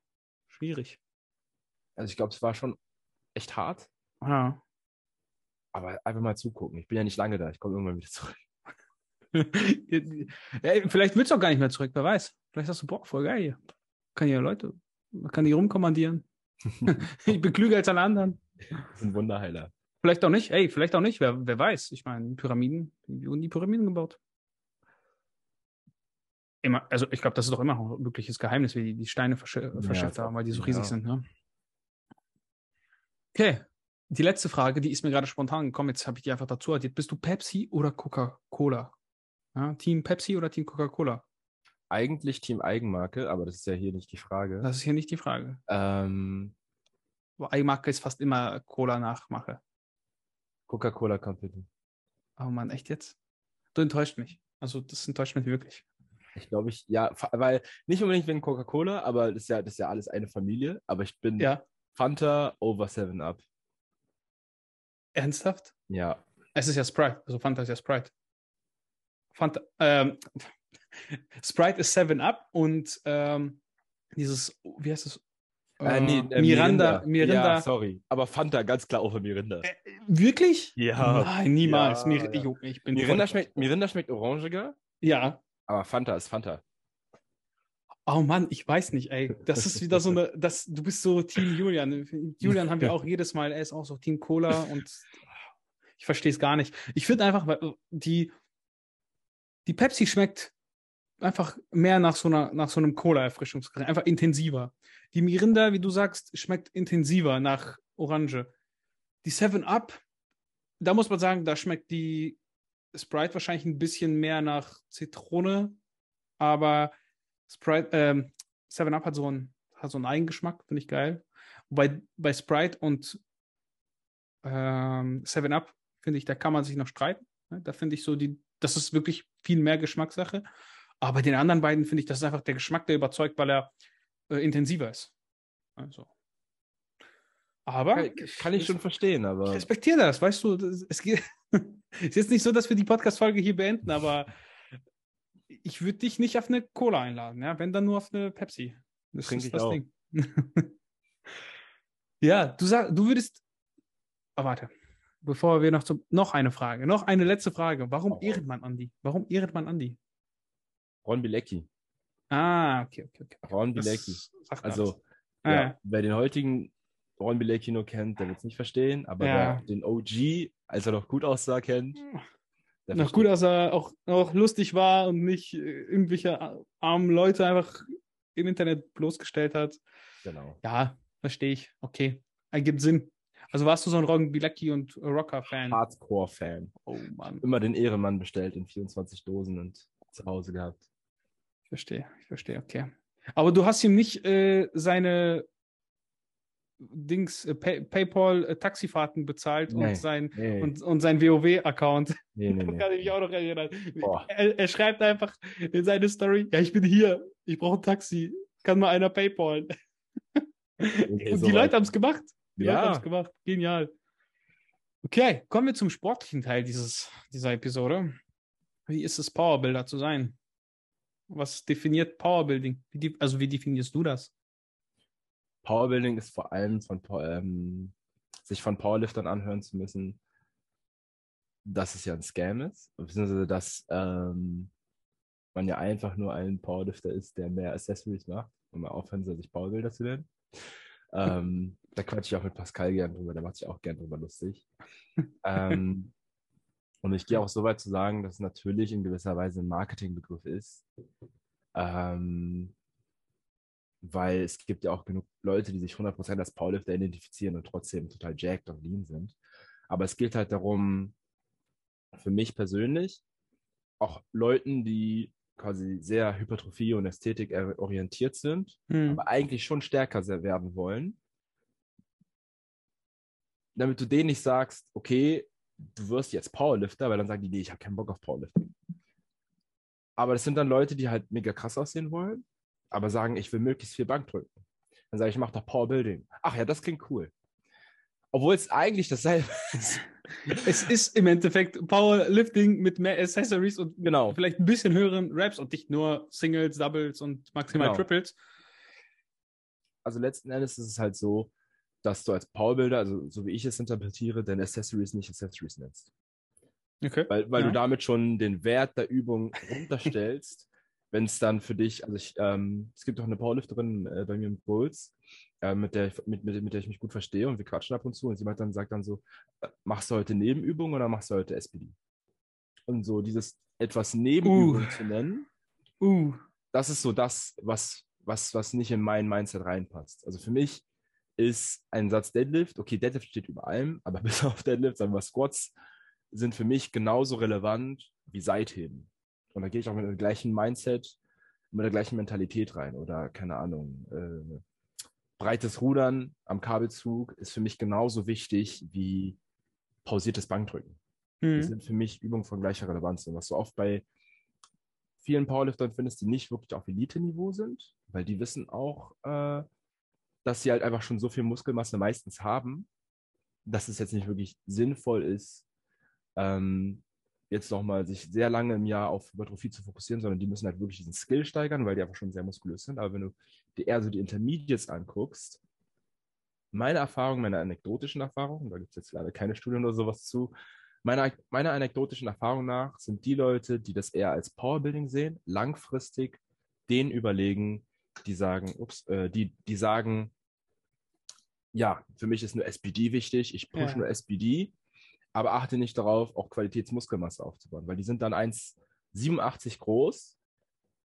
schwierig. also ich glaube, es war schon echt hart, Ja. aber einfach mal zugucken. Ich bin ja nicht lange da, ich komme irgendwann wieder zurück. ja, vielleicht willst du auch gar nicht mehr zurück, wer weiß. Vielleicht hast du, boah, voll geil hier. Kann ja Leute, man kann die rumkommandieren. ich bin klüger als alle anderen. Das sind Wunderheiler. Vielleicht auch nicht, ey, vielleicht auch nicht, wer, wer weiß. Ich meine, Pyramiden, wie wurden die Pyramiden gebaut? Immer, also ich glaube, das ist doch immer noch ein wirkliches Geheimnis, wie die, die Steine versch verschifft Ja, haben, weil die so ja. riesig sind. Ne? Okay, die letzte Frage, die ist mir gerade spontan gekommen, jetzt habe ich die einfach dazu addiert. Bist du Pepsi oder Coca-Cola? Ja, Team Pepsi oder Team Coca-Cola? Eigentlich Team Eigenmarke, aber das ist ja hier nicht die Frage. Das ist hier nicht die Frage. Ähm, Eigenmarke ist fast immer Cola-Nachmache. Coca-Cola Company. Oh Mann, echt jetzt? Du enttäuscht mich. Also das enttäuscht mich wirklich. Ich glaube, ich, ja, weil nicht unbedingt wegen Coca-Cola, aber das ist, ja, das ist ja alles eine Familie. Aber ich bin Ja, Fanta over 7 Up. ernsthaft? Ja, Es ist ja Sprite, also Fanta ist ja Sprite. Fanta, ähm, Sprite ist 7 Up und ähm, dieses, wie heißt es? Äh, nee, äh, Miranda, Mirinda. Ja, sorry. Aber Fanta ganz klar over Mirinda. Äh, wirklich? Ja. Nein, niemals. Ja, Mir, ja. Jo, ich bin Mirinda schmeckt, Mirinda schmeckt orangiger, Ja. aber Fanta ist Fanta. Oh Mann, ich weiß nicht, ey. Das ist wieder so eine, das, du bist so Team Julian. Julian haben wir auch jedes Mal, er ist auch so Team Cola und ich verstehe es gar nicht. Ich finde einfach, weil die, die Pepsi schmeckt einfach mehr nach so einer, nach so einem Cola-Erfrischungsgetränk, einfach intensiver. Die Mirinda, wie du sagst, schmeckt intensiver nach Orange. Die 7 Up, da muss man sagen, da schmeckt die Sprite wahrscheinlich ein bisschen mehr nach Zitrone, aber Sprite, ähm, 7 Up hat so einen, hat so einen Eigengeschmack, finde ich geil. Wobei bei Sprite und ähm, 7 Up, finde ich, da kann man sich noch streiten. Ne? Da finde ich so, die, das ist wirklich viel mehr Geschmackssache. Aber bei den anderen beiden finde ich, das ist einfach der Geschmack, der überzeugt, weil er äh, intensiver ist. Also. Aber Kann, kann ich schon verstehen, ich aber respektiere das, weißt du. das- Es geht, ist jetzt nicht so, dass wir die Podcast-Folge hier beenden, aber ich würde dich nicht auf eine Cola einladen, ja, wenn dann nur auf eine Pepsi. Das Trinke ist ich das auch. Ding. ja, du sag, du würdest. Oh, warte. Bevor wir noch zum. Noch eine Frage. Noch eine letzte Frage. Warum raus. ehrt man Andi? Warum ehrt man Andi? Ron Bilecki. Ah, okay, okay, okay. Ron Bilecki. Also, alles. ja, wer den heutigen Ron Bilecki nur kennt, der wird es nicht verstehen, aber Ja. wer den OG, als er noch gut aussah, kennt, der Noch gut, dass er auch, auch lustig war und nicht äh, irgendwelche armen Leute einfach im Internet bloßgestellt hat. Genau. Ja, verstehe ich. Okay, ergibt Sinn. Also warst du so ein Ron Bilecki und Rocker-Fan? Hardcore-Fan. Oh Mann, Immer den Ehrenmann bestellt in 24 Dosen und zu Hause gehabt. Verstehe, ich verstehe, okay. Aber du hast ihm nicht äh, seine Dings, äh, Pay PayPal-Taxifahrten bezahlt Nee, und sein, Nee, und, und sein WoW-Account. nee, nee, kann ich mich auch noch erinnern. Er, er schreibt einfach in seine Story, ja, ich bin hier, ich brauche ein Taxi, kann mal einer PayPal. Okay, Und so die Leute haben es gemacht. Die Leute Ja. haben es gemacht. Genial. Okay, kommen wir zum sportlichen Teil dieses, dieser Episode. Wie ist es, Powerbuilder zu sein? Was definiert Powerbuilding? Wie, also wie definierst du das? Powerbuilding ist vor allem von ähm, sich von Powerliftern anhören zu müssen, dass es ja ein Scam ist, beziehungsweise dass ähm, man ja einfach nur ein Powerlifter ist, der mehr Accessories macht und mal aufhören soll, sich Powerbuilder zu nennen. Ähm, da quatsche ich auch mit Pascal gern drüber, der macht sich auch gern drüber lustig. ähm, und ich gehe auch so weit zu sagen, dass es natürlich in gewisser Weise ein Marketingbegriff ist. Ähm, weil es gibt ja auch genug Leute, die sich 100% als Powerlifter identifizieren und trotzdem total jacked und lean sind. Aber es geht halt darum, für mich persönlich, auch Leuten, die quasi sehr Hypertrophie und Ästhetik er- orientiert sind, Hm. aber eigentlich schon stärker werden wollen, damit du denen nicht sagst, okay, du wirst jetzt Powerlifter, weil dann sagen die, nee, ich habe keinen Bock auf Powerlifting. Aber das sind dann Leute, die halt mega krass aussehen wollen, aber sagen, ich will möglichst viel Bank drücken. Dann sage ich, ich mache doch Powerbuilding. Ach ja, das klingt cool. Obwohl es eigentlich dasselbe ist. Es ist im Endeffekt Powerlifting mit mehr Accessories und Genau. vielleicht ein bisschen höheren Raps und nicht nur Singles, Doubles und maximal Genau. Triples. Also letzten Endes ist es halt so, dass du als Powerbuilder, also so wie ich es interpretiere, deine Accessories nicht Accessories nennst. Okay. Weil, weil Ja. du damit schon den Wert der Übung runterstellst, wenn es dann für dich, also ich, ähm, es gibt auch eine Powerlifterin äh, bei mir im Bulls, äh, mit, der, ich- mit, mit, mit der ich mich gut verstehe und wir quatschen ab und zu und sie dann, sagt dann so, äh, machst du heute Nebenübungen oder machst du heute SPD? Und so dieses etwas Nebenübungen zu nennen, Uh, das ist so das, was, was, was nicht in mein Mindset reinpasst. Also für mich ist ein Satz Deadlift, okay, Deadlift steht über allem, aber bis auf Deadlift, sagen wir Squats, sind für mich genauso relevant wie Seitheben. Und da gehe ich auch mit dem gleichen Mindset, mit der gleichen Mentalität rein. Oder keine Ahnung, äh, breites Rudern am Kabelzug ist für mich genauso wichtig wie pausiertes Bankdrücken. Das hm. sind für mich Übungen von gleicher Relevanz. Und was du oft bei vielen Powerliftern findest, die nicht wirklich auf Elite-Niveau sind, weil die wissen auch, äh, dass sie halt einfach schon so viel Muskelmasse meistens haben, dass es jetzt nicht wirklich sinnvoll ist, ähm, jetzt nochmal sich sehr lange im Jahr auf Hypertrophie zu fokussieren, sondern die müssen halt wirklich diesen Skill steigern, weil die einfach schon sehr muskulös sind. Aber wenn du dir eher so die Intermediates anguckst, meine Erfahrung, meine anekdotischen Erfahrungen, da gibt es jetzt leider keine Studien oder sowas zu, meiner, meiner anekdotischen Erfahrung nach sind die Leute, die das eher als Powerbuilding sehen, langfristig denen überlegen, die sagen, ups, äh, die, die sagen, ja, für mich ist nur SPD wichtig, ich pushe Ja. nur SPD, aber achte nicht darauf, auch Qualitätsmuskelmasse aufzubauen, weil die sind dann 1,87 groß,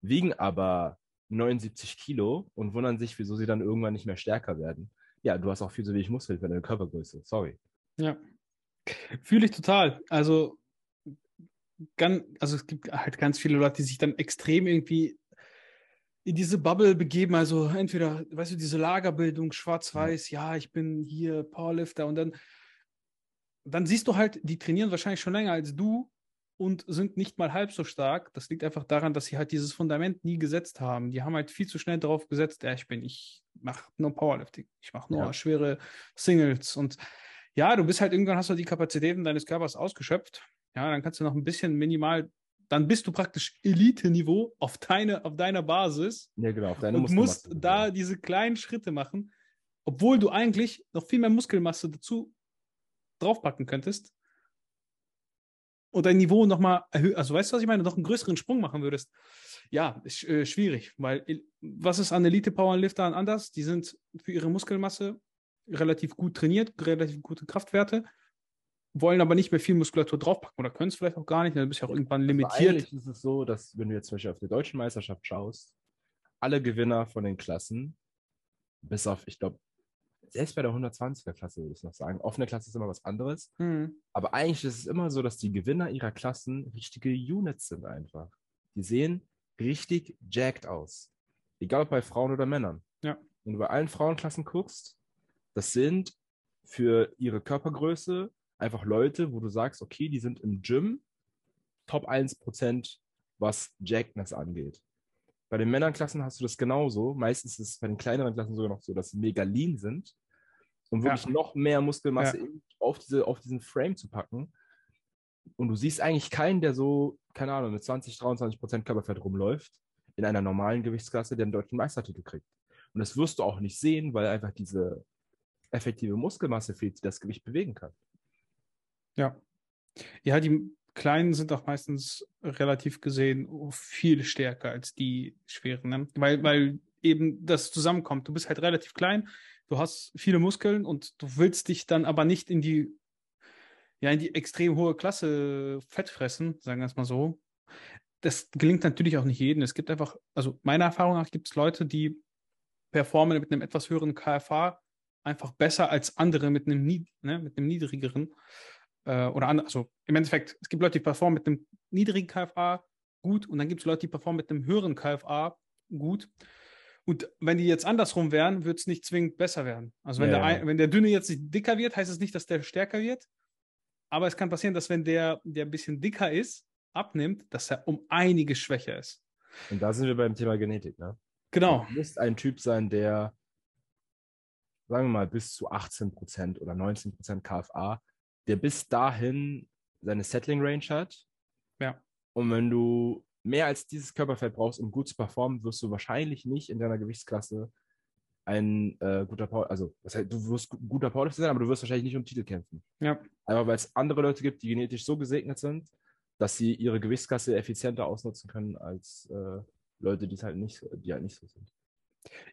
wiegen aber 79 Kilo und wundern sich, wieso sie dann irgendwann nicht mehr stärker werden. Ja, du hast auch viel zu wenig Muskel für deine Körpergröße, sorry. Ja. Fühle ich total. Also, ganz, also es gibt halt ganz viele Leute, die sich dann extrem irgendwie in diese Bubble begeben. Also entweder, weißt du, diese Lagerbildung, schwarz-weiß, ja, ich bin hier Powerlifter und dann, dann siehst du halt, die trainieren wahrscheinlich schon länger als du und sind nicht mal halb so stark. Das liegt einfach daran, dass sie halt dieses Fundament nie gesetzt haben. Die haben halt viel zu schnell darauf gesetzt, ja, ich bin, ich mache nur Powerlifting, ich mache nur Ja. schwere Singles und ja, du bist halt irgendwann hast du die Kapazitäten deines Körpers ausgeschöpft. Ja, dann kannst du noch ein bisschen minimal, dann bist du praktisch Elite-Niveau auf, deine, auf deiner Basis Ja, genau. Auf deine und musst da diese kleinen Schritte machen, obwohl du eigentlich noch viel mehr Muskelmasse dazu draufpacken könntest und dein Niveau nochmal erhöhen, also weißt du, was ich meine, noch einen größeren Sprung machen würdest. Ja, ist äh, schwierig, weil was ist an Elite-Powerliftern anders? Die sind für ihre Muskelmasse relativ gut trainiert, relativ gute Kraftwerte, wollen aber nicht mehr viel Muskulatur draufpacken oder können es vielleicht auch gar nicht, dann bist du ja auch irgendwann limitiert. eigentlich ist es so, dass wenn du jetzt zum Beispiel auf die deutsche Meisterschaft schaust, alle Gewinner von den Klassen, bis auf, ich glaube, selbst bei der 120er Klasse würde ich noch sagen, offene Klasse ist immer was anderes, Hm. aber eigentlich ist es immer so, dass die Gewinner ihrer Klassen richtige Units sind einfach. Die sehen richtig jacked aus. Egal ob bei Frauen oder Männern. Ja. Wenn du bei allen Frauenklassen guckst, das sind für ihre Körpergröße einfach Leute, wo du sagst, okay, die sind im Gym Top 1%, was Jackedness angeht. Bei den Männerklassen hast du das genauso. Meistens ist es bei den kleineren Klassen sogar noch so, dass sie mega lean sind, um wirklich Ja. noch mehr Muskelmasse Ja. auf, diese, auf diesen Frame zu packen. Und du siehst eigentlich keinen, der so, keine Ahnung, mit 20, 23% Körperfett rumläuft, in einer normalen Gewichtsklasse, der einen deutschen Meistertitel kriegt. Und das wirst du auch nicht sehen, weil einfach diese effektive Muskelmasse fehlt, die das Gewicht bewegen kann. Ja. Ja, die Kleinen sind auch meistens relativ gesehen viel stärker als die Schweren, ne? weil, weil eben das zusammenkommt. Du bist halt relativ klein, du hast viele Muskeln und du willst dich dann aber nicht in die, ja, in die extrem hohe Klasse Fett fressen, sagen wir es mal so. Das gelingt natürlich auch nicht jedem. Es gibt einfach, also meiner Erfahrung nach gibt es Leute, die performen mit einem etwas höheren KFA einfach besser als andere mit einem, ne, mit einem niedrigeren äh, oder an, also im Endeffekt, es gibt Leute, die performen mit einem niedrigen KFA gut und dann gibt es Leute, die performen mit einem höheren KFA gut. Und wenn die jetzt andersrum wären, würde es nicht zwingend besser werden. Also wenn, Ja, der, ja. wenn der Dünne jetzt nicht dicker wird, heißt es nicht, dass der stärker wird. Aber es kann passieren, dass wenn der, der ein bisschen dicker ist, abnimmt, dass er um einiges schwächer ist. Und da sind wir beim Thema Genetik. Ne? Genau. Du musst ein Typ sein, der, sagen wir mal, bis zu 18% oder 19% KFA, der bis dahin seine Settling Range hat. Ja. Und wenn du mehr als dieses Körperfett brauchst, um gut zu performen, wirst du wahrscheinlich nicht in deiner Gewichtsklasse ein äh, guter Power, also das heißt, du wirst gu- guter Powerlifter sein, aber du wirst wahrscheinlich nicht um Titel kämpfen. Ja. Einfach weil es andere Leute gibt, die genetisch so gesegnet sind, dass sie ihre Gewichtsklasse effizienter ausnutzen können als äh, Leute, die es halt nicht, die halt nicht so sind.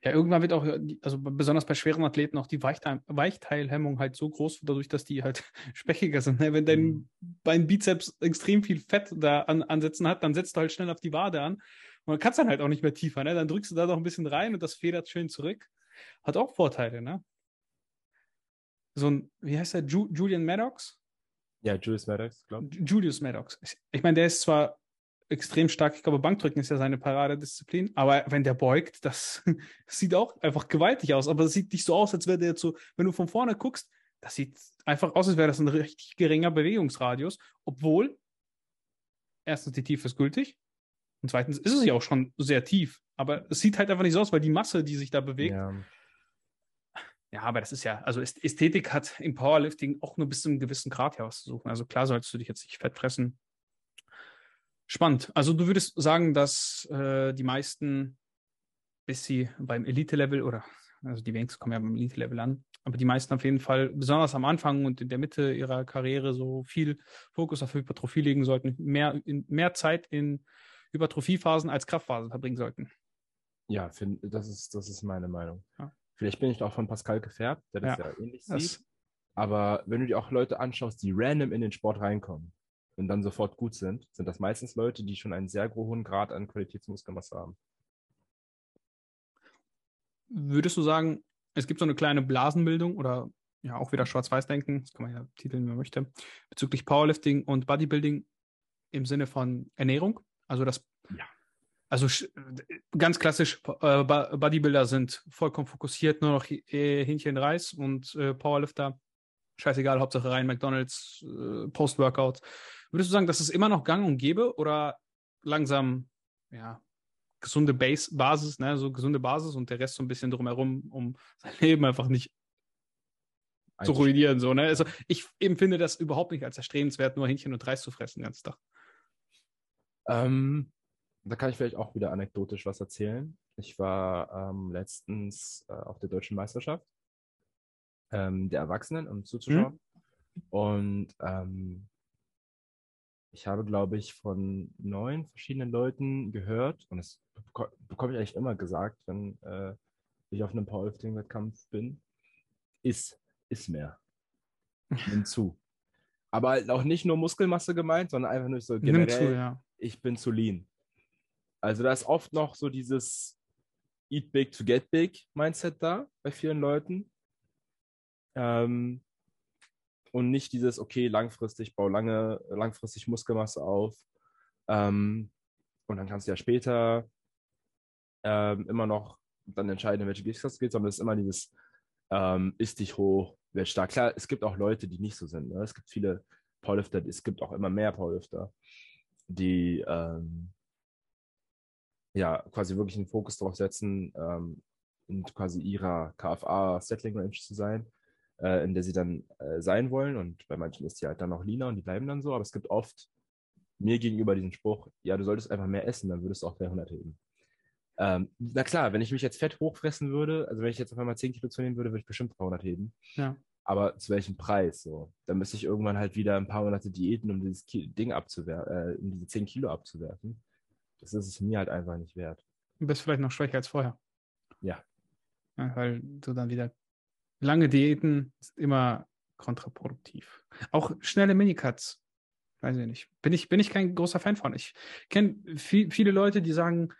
Ja, irgendwann wird auch, die- also besonders bei schweren Athleten, auch die Weichteil Weichteilhemmung halt so groß, dadurch, dass die halt speckiger sind. ne? Wenn dein Mhm. Bein Bizeps extrem viel Fett da an, ansetzen hat, dann setzt du halt schnell auf die Wade an. Und dann kannst du dann halt auch nicht mehr tiefer. Ne? Dann drückst du da noch ein bisschen rein und das federt schön zurück. Hat auch Vorteile, ne? So ein, wie heißt der? Ju Julian Maddox? Ja, Julius Maddox, glaube Ju- Julius Maddox. Ich, ich meine, der ist zwar extrem stark, ich glaube, Bankdrücken ist ja seine Paradedisziplin, aber wenn der beugt, das sieht auch einfach gewaltig aus. Aber das sieht nicht so aus, als wäre der jetzt so, wenn du von vorne guckst, das sieht einfach aus, als wäre das ein richtig geringer Bewegungsradius, obwohl erstens die Tiefe ist gültig und zweitens ist es ja auch schon sehr tief. Aber es sieht halt einfach nicht so aus, weil die Masse, die sich da bewegt, Ja. ja, aber das ist ja, also Äst- Ästhetik hat im Powerlifting auch nur bis zu einem gewissen Grad ja was zu suchen. Also klar solltest du dich jetzt nicht fett fressen. Spannend. Also du würdest sagen, dass äh, die meisten, bis sie beim Elite-Level oder, also die wenigsten kommen ja beim Elite-Level an, aber die meisten auf jeden Fall, besonders am Anfang und in der Mitte ihrer Karriere, so viel Fokus auf Hypertrophie legen sollten, mehr, in, mehr Zeit in Hypertrophiephasen als Kraftphasen verbringen sollten. Ja, find, das, ist, das ist meine Meinung. Ja. Vielleicht bin ich auch von Pascal gefärbt, der das Ja. ja, ähnlich Das, sieht. Aber wenn du dir auch Leute anschaust, die random in den Sport reinkommen und dann sofort gut sind, sind das meistens Leute, die schon einen sehr hohen Grad an Qualitätsmuskelmasse haben. Würdest du sagen, es gibt so eine kleine Blasenbildung oder ja auch wieder Schwarz-Weiß-Denken, das kann man ja titeln, wie man möchte, bezüglich Powerlifting und Bodybuilding im Sinne von Ernährung? Also das, Ja. also ganz klassisch, äh, Bo- Bodybuilder sind vollkommen fokussiert, nur noch äh, Hähnchen Reis und äh, Powerlifter, scheißegal, Hauptsache rein, McDonalds, äh, Post-Workout. Würdest du sagen, das ist immer noch gang und gäbe oder langsam, ja, gesunde Base, Basis, ne, so gesunde Basis und der Rest so ein bisschen drumherum, um sein Leben einfach nicht zu ruinieren. So, ne? Also ich empfinde das überhaupt nicht als erstrebenswert, nur Hähnchen und Reis zu fressen den ganzen Tag. Ähm, da kann ich vielleicht auch wieder anekdotisch was erzählen. Ich war ähm, letztens äh, auf der deutschen Meisterschaft ähm, der Erwachsenen, um zuzuschauen. Mhm. Und ähm, ich habe, glaube ich, von neun verschiedenen Leuten gehört, und das bekomme ich eigentlich immer gesagt, wenn äh, ich auf einem Powerlifting-Wettkampf bin, ist, ist mehr. Nimm zu. Aber halt auch nicht nur Muskelmasse gemeint, sondern einfach nur so generell, zu, ja. ich bin zu lean. Also da ist oft noch so dieses Eat Big to Get Big Mindset da bei vielen Leuten. Ähm, und nicht dieses, okay, langfristig, bau lange, langfristig Muskelmasse auf. Ähm, und dann kannst du ja später ähm, immer noch dann entscheiden, in welche Gewichtsklasse geht, sondern es ist immer dieses, ähm, ist dich hoch, wird stark. Klar, es gibt auch Leute, die nicht so sind. Ne? Es gibt viele Powerlifter, es gibt auch immer mehr Powerlifter, die ähm, ja quasi wirklich einen Fokus darauf setzen, ähm, in quasi ihrer KFA-Settling-Range zu sein äh, in der sie dann äh, sein wollen. Und bei manchen ist sie halt dann noch leaner und die bleiben dann so. Aber es gibt oft mir gegenüber diesen Spruch, ja, du solltest einfach mehr essen, dann würdest du auch 300 heben. Ähm, na klar, wenn ich mich jetzt fett hochfressen würde, also wenn ich jetzt auf einmal 10 Kilo zunehmen würde, würde ich bestimmt 300 heben. Ja. Aber zu welchem Preis? So? Dann müsste ich irgendwann halt wieder ein paar Monate Diäten, um dieses Ki Ding abzuwerfen, äh, um diese 10 Kilo abzuwerfen. Das ist es mir halt einfach nicht wert. Du bist vielleicht noch schwächer als vorher. Ja. ja weil du dann wieder lange Diäten ist immer kontraproduktiv. Auch schnelle Minicuts, weiß ich nicht. Bin ich, bin ich kein großer Fan von. Ich kenne viel, viele Leute, die sagen,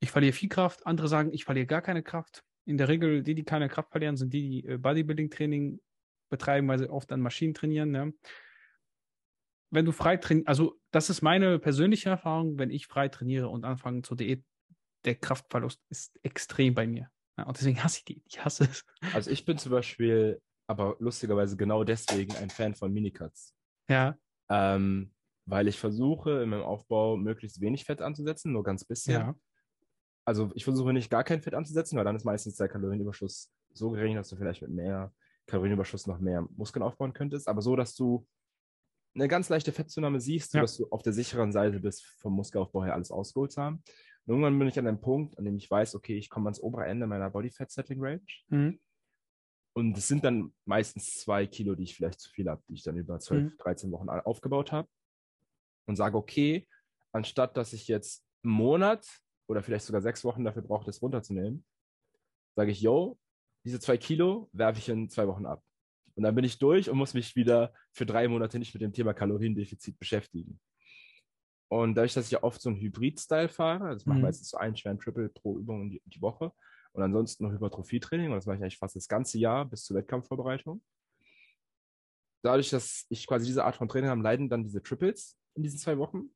ich verliere viel Kraft. Andere sagen, ich verliere gar keine Kraft. In der Regel, die, die keine Kraft verlieren, sind die, die äh, Bodybuilding-Training betreiben, weil sie oft an Maschinen trainieren. Ne? Wenn du frei trainierst, also das ist meine persönliche Erfahrung, wenn ich frei trainiere und anfange zur Diät, der Kraftverlust ist extrem bei mir. Ja, und deswegen hasse ich die. Ich hasse es. Also ich bin zum Beispiel, aber lustigerweise genau deswegen ein Fan von Minicuts. Ja. Ähm, weil ich versuche, in meinem Aufbau möglichst wenig Fett anzusetzen, nur ganz bisschen. Ja. Also ich versuche nicht gar kein Fett anzusetzen, weil dann ist meistens der Kalorienüberschuss so gering, dass du vielleicht mit mehr Kalorienüberschuss noch mehr Muskeln aufbauen könntest. Aber so, dass du eine ganz leichte Fettzunahme siehst, ja. sodass du auf der sicheren Seite bist, vom Muskelaufbau her alles ausgeholt haben. Und irgendwann bin ich an einem Punkt, an dem ich weiß, okay, ich komme ans obere Ende meiner Body Fat Settling Range. Mhm. Und es sind dann meistens zwei Kilo, die ich vielleicht zu viel habe, die ich dann über 12, mhm. 13 Wochen aufgebaut habe. Und sage, okay, anstatt dass ich jetzt einen Monat oder vielleicht sogar sechs Wochen dafür brauche, das runterzunehmen, sage ich, yo, diese zwei Kilo werfe ich in zwei Wochen ab. Und dann bin ich durch und muss mich wieder für drei Monate nicht mit dem Thema Kaloriendefizit beschäftigen. Und dadurch, dass ich ja oft so einen Hybrid-Style fahre, also ich mache mhm. meistens so einen schweren Triple pro Übung die, die Woche und ansonsten noch Hypertrophie-Training und das mache ich eigentlich fast das ganze Jahr bis zur Wettkampfvorbereitung. Dadurch, dass ich quasi diese Art von Training habe, leiden dann diese Triples in diesen zwei Wochen.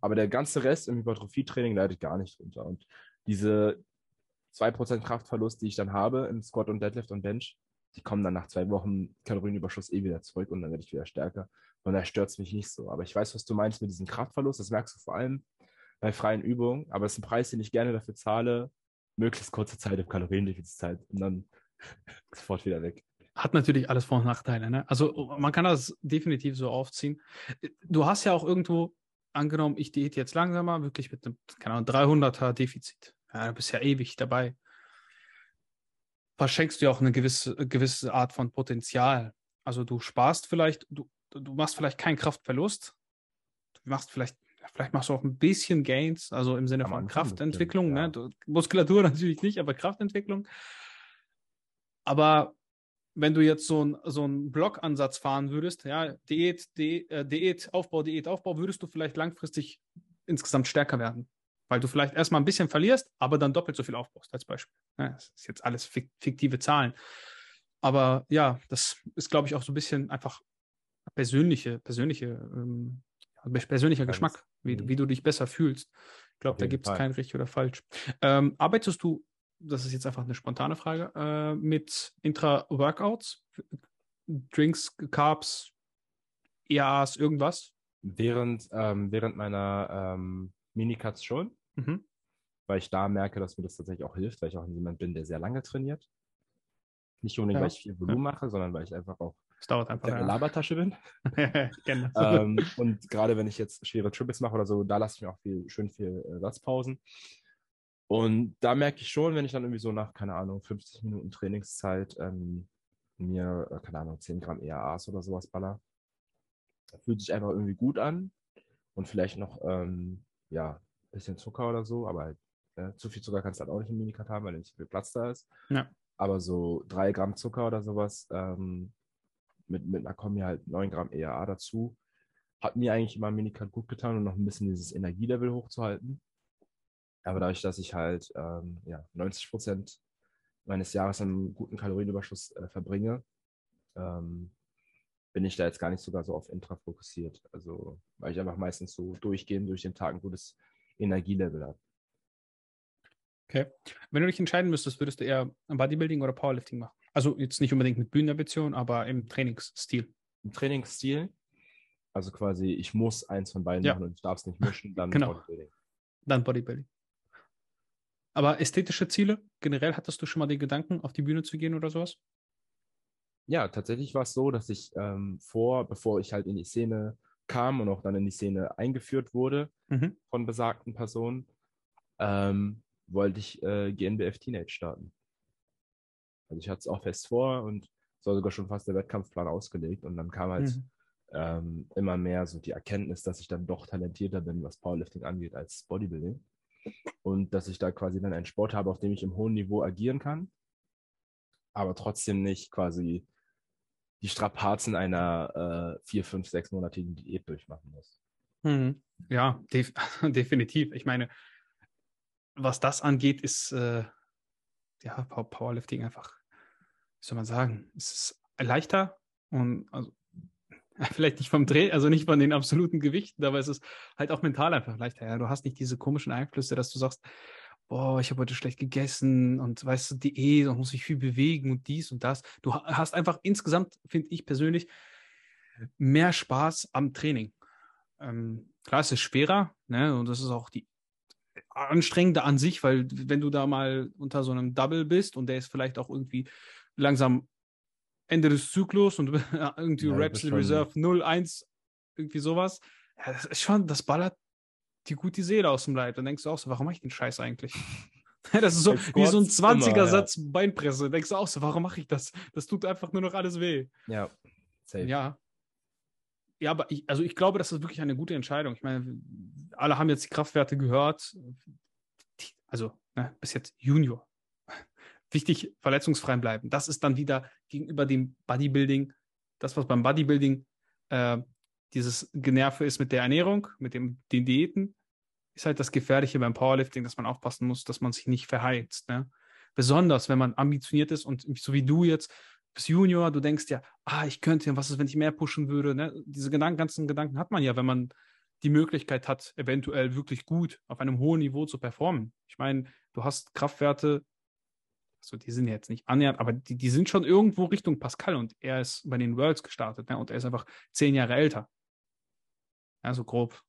Aber der ganze Rest im Hypertrophie-Training leidet gar nicht drunter. Und diese 2% Kraftverlust, die ich dann habe im Squat und Deadlift und Bench, die kommen dann nach zwei Wochen Kalorienüberschuss eh wieder zurück und dann werde ich wieder stärker. Und da stört es mich nicht so. Aber ich weiß, was du meinst mit diesem Kraftverlust. Das merkst du vor allem bei freien Übungen. Aber es ist ein Preis, den ich gerne dafür zahle, möglichst kurze Zeit im Kaloriendefizit und dann sofort wieder weg. Hat natürlich alles Vor- und Nachteile. Ne? Also man kann das definitiv so aufziehen. Du hast ja auch irgendwo angenommen, ich diät jetzt langsamer, wirklich mit einem, keine Ahnung, 300er Defizit. Ja, du bist ja ewig dabei. Verschenkst du ja auch eine gewisse, gewisse Art von Potenzial. Also du sparst vielleicht, du, du machst vielleicht keinen Kraftverlust. Du machst vielleicht, vielleicht machst du auch ein bisschen Gains, also im Sinne von Kraftentwicklung. Ne? Ja. Muskulatur natürlich nicht, aber Kraftentwicklung. Aber wenn du jetzt so, ein, so einen Blockansatz fahren würdest, ja, Diät, Diät, äh, Diät, Aufbau, Diät, Aufbau, würdest du vielleicht langfristig insgesamt stärker werden. Weil du vielleicht erstmal ein bisschen verlierst, aber dann doppelt so viel aufbaust, als Beispiel. Ja, das ist jetzt alles fiktive Zahlen. Aber ja, das ist, glaube ich, auch so ein bisschen einfach persönliche, persönliche, ähm, persönlicher Alles. Geschmack, wie, mhm. wie du dich besser fühlst. Ich glaube, da gibt es kein richtig oder falsch. Ähm, arbeitest du, das ist jetzt einfach eine spontane Frage, äh, mit Intra-Workouts, Drinks, Carbs, EAs, irgendwas? Während, ähm, während meiner ähm, Minicuts schon. Mhm. weil ich da merke, dass mir das tatsächlich auch hilft, weil ich auch jemand bin, der sehr lange trainiert. Nicht unbedingt, Ja. weil ich viel Volumen mache, sondern weil ich einfach auch Es dauert einfach. eine Ja. Labertasche bin. Gerne. ähm, und gerade wenn ich jetzt schwere Triples mache oder so, da lasse ich mir auch viel, schön viel äh, Satzpausen. Und da merke ich schon, wenn ich dann irgendwie so nach, keine Ahnung, 50 Minuten Trainingszeit ähm, mir, äh, keine Ahnung, 10 Gramm EAAs oder sowas baller, fühlt sich einfach irgendwie gut an. Und vielleicht noch, ähm, ja, bisschen Zucker oder so, aber halt, äh, zu viel Zucker kannst du halt auch nicht im Minicut haben, weil nicht viel Platz da ist. Ja. Aber so 3 Gramm Zucker oder sowas, ähm, mit, mit einer Kombi halt 9 Gramm EAA dazu, hat mir eigentlich immer im Minicut gut getan und noch ein bisschen dieses Energielevel hochzuhalten. Aber dadurch, dass ich halt ähm, ja, 90 Prozent meines Jahres einen guten Kalorienüberschuss äh, verbringe, ähm, bin ich da jetzt gar nicht sogar so auf Intra fokussiert. Also, weil ich einfach meistens so durchgehend durch den Tag ein gutes Energielevel habe. Okay. Wenn du dich entscheiden müsstest, würdest du eher Bodybuilding oder Powerlifting machen? Also jetzt nicht unbedingt mit Bühnenambition, aber im Trainingsstil. Im Trainingsstil, also quasi, ich muss eins von beiden Ja. machen und ich darf es nicht mischen, dann Genau. Bodybuilding. Dann Bodybuilding. Aber ästhetische Ziele, generell hattest du schon mal den Gedanken, auf die Bühne zu gehen oder sowas? Ja, tatsächlich war es so, dass ich ähm, vor, bevor ich halt in die Szene kam und auch dann in die Szene eingeführt wurde Mhm. von besagten Personen, ähm, wollte ich äh, GNBF Teenage starten. Also ich hatte es auch fest vor und es war sogar schon fast der Wettkampfplan ausgelegt und dann kam halt Mhm. ähm, immer mehr so die Erkenntnis, dass ich dann doch talentierter bin, was Powerlifting angeht, als Bodybuilding. Und dass ich da quasi dann einen Sport habe, auf dem ich im hohen Niveau agieren kann, aber trotzdem nicht quasi die Strapazen einer äh, vier, fünf, sechsmonatigen Diät durchmachen muss. Mhm. Ja, def definitiv. Ich meine, was das angeht, ist äh, ja Pow- Powerlifting einfach, wie soll man sagen, es ist leichter und also, vielleicht nicht vom Dreh, also nicht von den absoluten Gewichten, aber es ist halt auch mental einfach leichter. Ja? Du hast nicht diese komischen Einflüsse, dass du sagst, boah, ich habe heute schlecht gegessen und weißt du, Diät und muss mich viel bewegen und dies und das. Du ha- hast einfach insgesamt, finde ich persönlich, mehr Spaß am Training. Ähm, klar, es ist schwerer, ne? Und das ist auch die anstrengende an sich, weil wenn du da mal unter so einem Double bist und der ist vielleicht auch irgendwie langsam Ende des Zyklus und du irgendwie Ja, Reps Reserve 0, 1, irgendwie sowas. Ja, das ist schon, das ballert die gut die Seele aus dem Leib. Dann denkst du auch so, warum mache ich den Scheiß eigentlich? Das ist so wie so ein Squats immer, ja. 20er-Satz Beinpresse. Denkst du auch so, warum mache ich das? Das tut einfach nur noch alles weh. Ja, safe. Ja. Ja, aber ich, also ich glaube, das ist wirklich eine gute Entscheidung. Ich meine, alle haben jetzt die Kraftwerte gehört. Also, ne, bis jetzt Junior. Wichtig, verletzungsfrei bleiben. Das ist dann wieder gegenüber dem Bodybuilding, das, was beim Bodybuilding äh, dieses Generve ist mit der Ernährung, mit dem, den Diäten, ist halt das Gefährliche beim Powerlifting, dass man aufpassen muss, dass man sich nicht verheizt. Ne? Besonders, wenn man ambitioniert ist und so wie du jetzt, bist Junior, du denkst ja, ah, ich könnte, was ist, wenn ich mehr pushen würde? Ne? Diese Gedanken, ganzen Gedanken hat man ja, wenn man die Möglichkeit hat, eventuell wirklich gut auf einem hohen Niveau zu performen. Ich meine, du hast Kraftwerte, also die sind jetzt nicht annähernd, aber die, die sind schon irgendwo Richtung Pascal und er ist bei den Worlds gestartet ne? und er ist einfach zehn Jahre älter. Ja, so grob.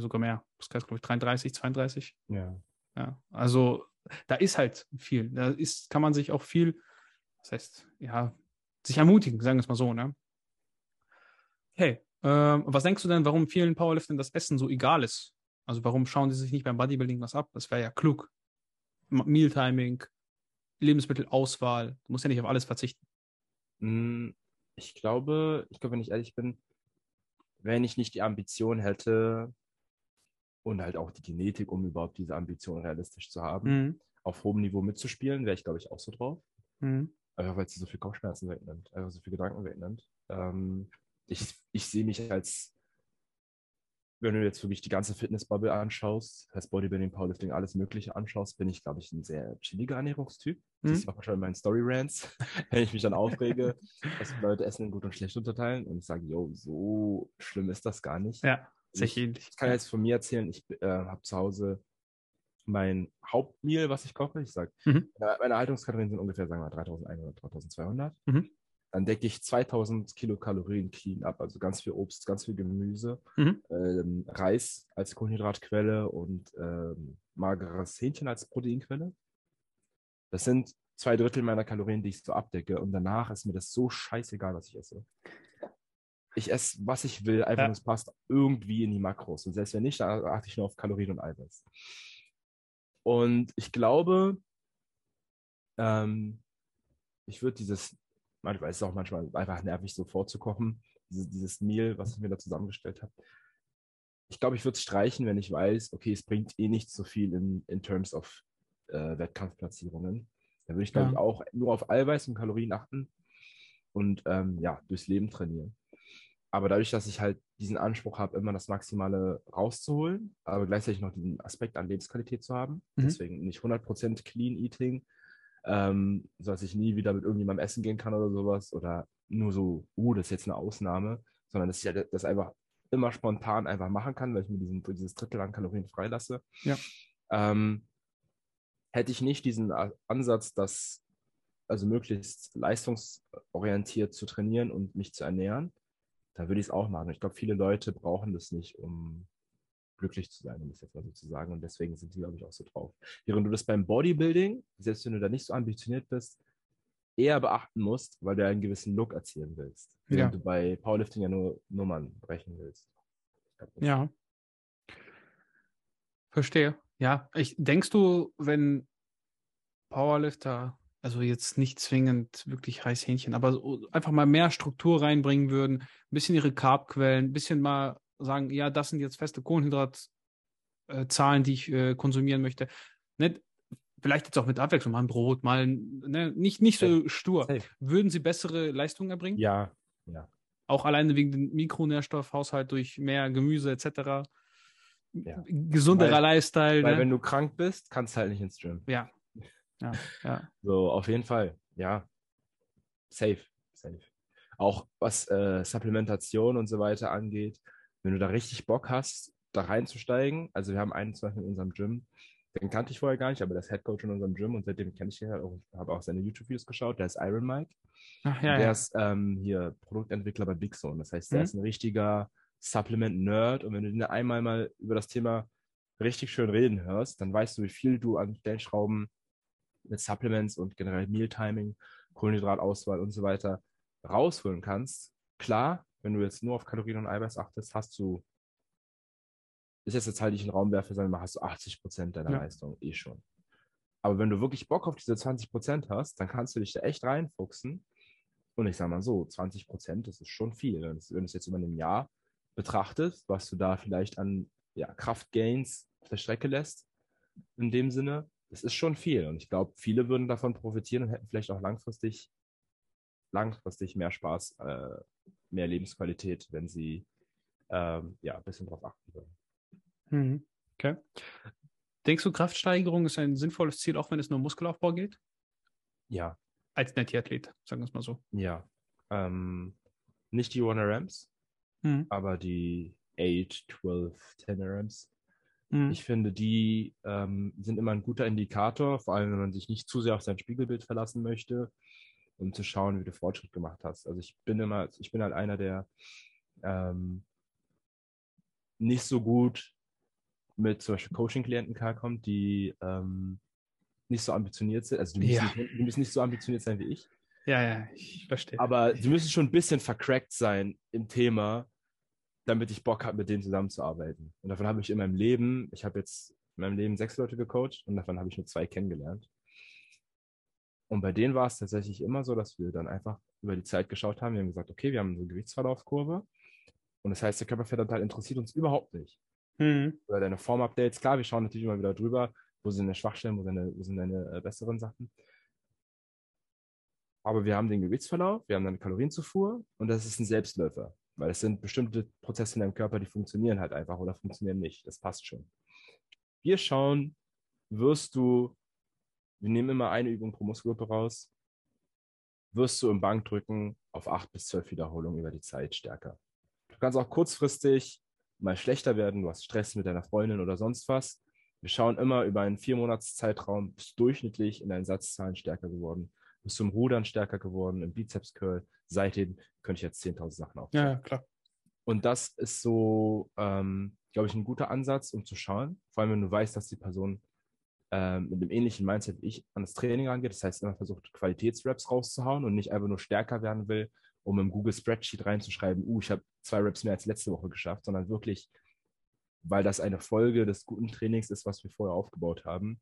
Sogar mehr. Pascal ist, glaube ich, 33, 32. Ja. Ja, also da ist halt viel. Da ist, kann man sich auch viel, das heißt, ja, sich ermutigen, sagen wir es mal so, ne? Okay, ähm, was denkst du denn, warum vielen Powerliftern das Essen so egal ist? Also warum schauen die sich nicht beim Bodybuilding was ab? Das wäre ja klug. Mealtiming, Lebensmittelauswahl, du musst ja nicht auf alles verzichten. Mm, Ich glaube, ich glaube, wenn ich ehrlich bin, wenn ich nicht die Ambition hätte und halt auch die Genetik, um überhaupt diese Ambition realistisch zu haben, Mhm. auf hohem Niveau mitzuspielen, wäre ich, glaube ich, auch so drauf. Mhm. Einfach weil sie so viel Kopfschmerzen wegnimmt, einfach so viel Gedanken wegnimmt. Ähm, ich, ich sehe mich als, wenn du jetzt wirklich die ganze Fitnessbubble anschaust, heißt Bodybuilding, Powerlifting, alles Mögliche anschaust, bin ich, glaube ich, ein sehr chilliger Ernährungstyp. Mhm. Siehst du auch schon in meinen Story-Rants, wenn ich mich dann aufrege, dass Leute Essen in gut und schlecht unterteilen und ich sage, yo, so schlimm ist das gar nicht. Ja, sehr Ich- ähnlich. Ich kann jetzt von mir erzählen, ich äh, habe zu Hause mein Hauptmeal, was ich koche. Ich sage, Mhm. meine, meine Haltungskalorien sind ungefähr, sagen wir mal, 3100, 3200. Mhm. dann decke ich 2000 Kilokalorien clean ab. Also ganz viel Obst, ganz viel Gemüse, Mhm. ähm, Reis als Kohlenhydratquelle und ähm, mageres Hähnchen als Proteinquelle. Das sind zwei Drittel meiner Kalorien, die ich so abdecke. Und danach ist mir das so scheißegal, was ich esse. Ich esse, was ich will, einfach Ja. es passt irgendwie in die Makros. Und selbst wenn nicht, dann achte ich nur auf Kalorien und Eiweiß. Und ich glaube, ähm, ich würde dieses, manchmal ist es auch manchmal einfach nervig, so vorzukochen, dieses, dieses Meal, was ich mir da zusammengestellt habe. Ich glaube, ich würde es streichen, wenn ich weiß, okay, es bringt eh nicht so viel in, in terms of äh, Wettkampfplatzierungen. Da würde ich, glaube Ja. ich, auch nur auf Eiweiß und Kalorien achten und ähm, ja, durchs Leben trainieren. Aber dadurch, dass ich halt diesen Anspruch habe, immer das Maximale rauszuholen, aber gleichzeitig noch diesen Aspekt an Lebensqualität zu haben, Mhm. deswegen nicht 100% Clean Eating, ähm, so dass ich nie wieder mit irgendjemandem essen gehen kann oder sowas oder nur so, uh, das ist jetzt eine Ausnahme, sondern dass ich halt das einfach immer spontan einfach machen kann, weil ich mir diesen, dieses Drittel an Kalorien freilasse. Ja. Ähm, hätte ich nicht diesen Ansatz, dass also möglichst leistungsorientiert zu trainieren und mich zu ernähren, da würde ich es auch machen. Ich glaube, viele Leute brauchen das nicht, um glücklich zu sein, um es jetzt mal so zu sagen. Und deswegen sind die, glaube ich, auch so drauf. Während du das beim Bodybuilding, selbst wenn du da nicht so ambitioniert bist, eher beachten musst, weil du einen gewissen Look erzielen willst. Während Ja. du bei Powerlifting ja nur Nummern brechen willst. Glaub, Ja. Verstehe. Ja, ich, denkst du, wenn Powerlifter, also jetzt nicht zwingend wirklich Heißhähnchen, aber so einfach mal mehr Struktur reinbringen würden, ein bisschen ihre Carbquellen, ein bisschen mal sagen, ja, das sind jetzt feste Kohlenhydratzahlen, die ich äh, konsumieren möchte. Nicht, vielleicht jetzt auch mit Abwechslung, mal ein Brot, mal ne, nicht, nicht so stur. Safe. Würden sie bessere Leistungen erbringen? Ja, Auch alleine wegen dem Mikronährstoffhaushalt durch mehr Gemüse etc. Ja. Gesunderer Weil- Lifestyle. weil ne? wenn du krank bist, kannst du halt nicht ins Gym. Ja. Ja, ja. So, auf jeden Fall. Ja. Safe. Safe. Auch was äh, Supplementation und so weiter angeht, wenn du da richtig Bock hast, da reinzusteigen. Also wir haben einen zum Beispiel in unserem Gym, den kannte ich vorher gar nicht, aber der ist Headcoach in unserem Gym und seitdem kenne ich ihn halt auch, habe auch seine YouTube-Videos geschaut. Der ist Iron Mike. Ach, ja, der ja. ist ähm, hier Produktentwickler bei Big Zone. Das heißt, der Mhm. ist ein richtiger Supplement-Nerd und wenn du den einmal mal über das Thema richtig schön reden hörst, dann weißt du, wie viel du an Stellschrauben mit Supplements und generell Mealtiming, Kohlenhydratauswahl und so weiter rausholen kannst. Klar, wenn du jetzt nur auf Kalorien und Eiweiß achtest, hast du, ist jetzt jetzt halt nicht ein Raumwerfer, sondern hast du 80 Prozent deiner Ja. Leistung eh schon. Aber wenn du wirklich Bock auf diese 20 Prozent hast, dann kannst du dich da echt reinfuchsen. Und ich sage mal so, 20 Prozent, das ist schon viel. Wenn du es- wenn du es jetzt über ein Jahr betrachtest, was du da vielleicht an ja, Kraftgains auf der Strecke lässt, in dem Sinne, das ist schon viel. Und ich glaube, viele würden davon profitieren und hätten vielleicht auch langfristig, langfristig mehr Spaß, äh, mehr Lebensqualität, wenn sie ähm, ja, ein bisschen drauf achten würden. Mhm. Okay. Denkst du, Kraftsteigerung ist ein sinnvolles Ziel, auch wenn es nur um Muskelaufbau geht? Ja, Als Netty-Athlet, sagen wir es mal so. ja. Ähm, nicht die 1 RMs, Mhm. aber die 8, 12, 10 RMs. Mhm. Ich finde, die ähm, sind immer ein guter Indikator, vor allem wenn man sich nicht zu sehr auf sein Spiegelbild verlassen möchte, um zu schauen, wie du Fortschritt gemacht hast. Also ich bin immer, ich bin halt einer, der ähm, nicht so gut mit zum Beispiel Coaching-Klienten klarkommt, die ähm, nicht so ambitioniert sind. Also die müssen, Ja. nicht, die müssen nicht so ambitioniert sein wie ich. Ja, ja, ich verstehe. Aber sie müssen schon ein bisschen vercrackt sein im Thema, damit ich Bock habe, mit denen zusammenzuarbeiten. Und davon habe ich in meinem Leben, ich habe jetzt in meinem Leben sechs Leute gecoacht und davon habe ich nur zwei kennengelernt. Und bei denen war es tatsächlich immer so, dass wir dann einfach über die Zeit geschaut haben. Wir haben gesagt, okay, wir haben eine Gewichtsverlaufskurve. Und das heißt, der Körperfettanteil interessiert uns überhaupt nicht. Mhm. Oder deine Form-Updates. Klar, wir schauen natürlich immer wieder drüber, wo sind deine Schwachstellen, wo sind deine, wo sind deine äh, besseren Sachen. Aber wir haben den Gewichtsverlauf, wir haben eine Kalorienzufuhr und das ist ein Selbstläufer. Weil es sind bestimmte Prozesse in deinem Körper, die funktionieren halt einfach oder funktionieren nicht. Das passt schon. Wir schauen, wirst du, wir nehmen immer eine Übung pro Muskelgruppe raus, wirst du im Bankdrücken auf acht bis zwölf Wiederholungen über die Zeit stärker. Du kannst auch kurzfristig mal schlechter werden, du hast Stress mit deiner Freundin oder sonst was. Wir schauen immer über einen vier Monats Zeitraum, bist durchschnittlich in deinen Satzzahlen stärker geworden. Bist zum Rudern stärker geworden, im Bizeps Curl. Seitdem könnte ich jetzt 10.000 Sachen aufzählen. Ja, klar. Und das ist so, ähm, glaube ich, ein guter Ansatz, um zu schauen. Vor allem, wenn du weißt, dass die Person ähm, mit einem ähnlichen Mindset wie ich an das Training angeht. Das heißt, immer versucht, Qualitätsraps rauszuhauen und nicht einfach nur stärker werden will, um im Google Spreadsheet reinzuschreiben, uh, ich habe zwei Raps mehr als letzte Woche geschafft, sondern wirklich, weil das eine Folge des guten Trainings ist, was wir vorher aufgebaut haben.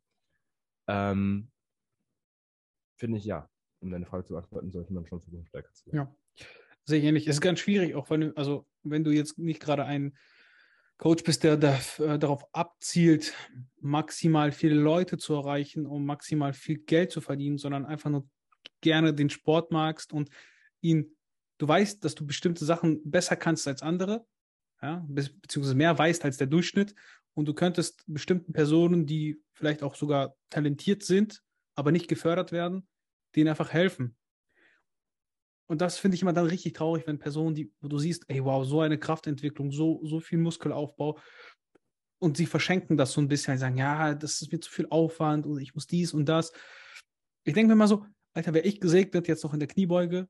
Ähm, Finde ich ja, um deine Frage zu beantworten, sollte man schon versuchen, stärker zu werden. Ja, ich ähnlich. Es ist ganz schwierig, auch wenn du, also wenn du jetzt nicht gerade ein Coach bist, der, der äh, darauf abzielt, maximal viele Leute zu erreichen, um maximal viel Geld zu verdienen, sondern einfach nur gerne den Sport magst und ihn, du weißt, dass du bestimmte Sachen besser kannst als andere, ja, beziehungsweise mehr weißt als der Durchschnitt und du könntest bestimmten Personen, die vielleicht auch sogar talentiert sind, aber nicht gefördert werden, denen einfach helfen. Und das finde ich immer dann richtig traurig, wenn Personen, die, wo du siehst, ey, wow, so eine Kraftentwicklung, so, so viel Muskelaufbau und sie verschenken das so ein bisschen, sagen, ja, das ist mir zu viel Aufwand und ich muss dies und das. Ich denke mir mal so, Alter, wäre ich gesegnet jetzt noch in der Kniebeuge,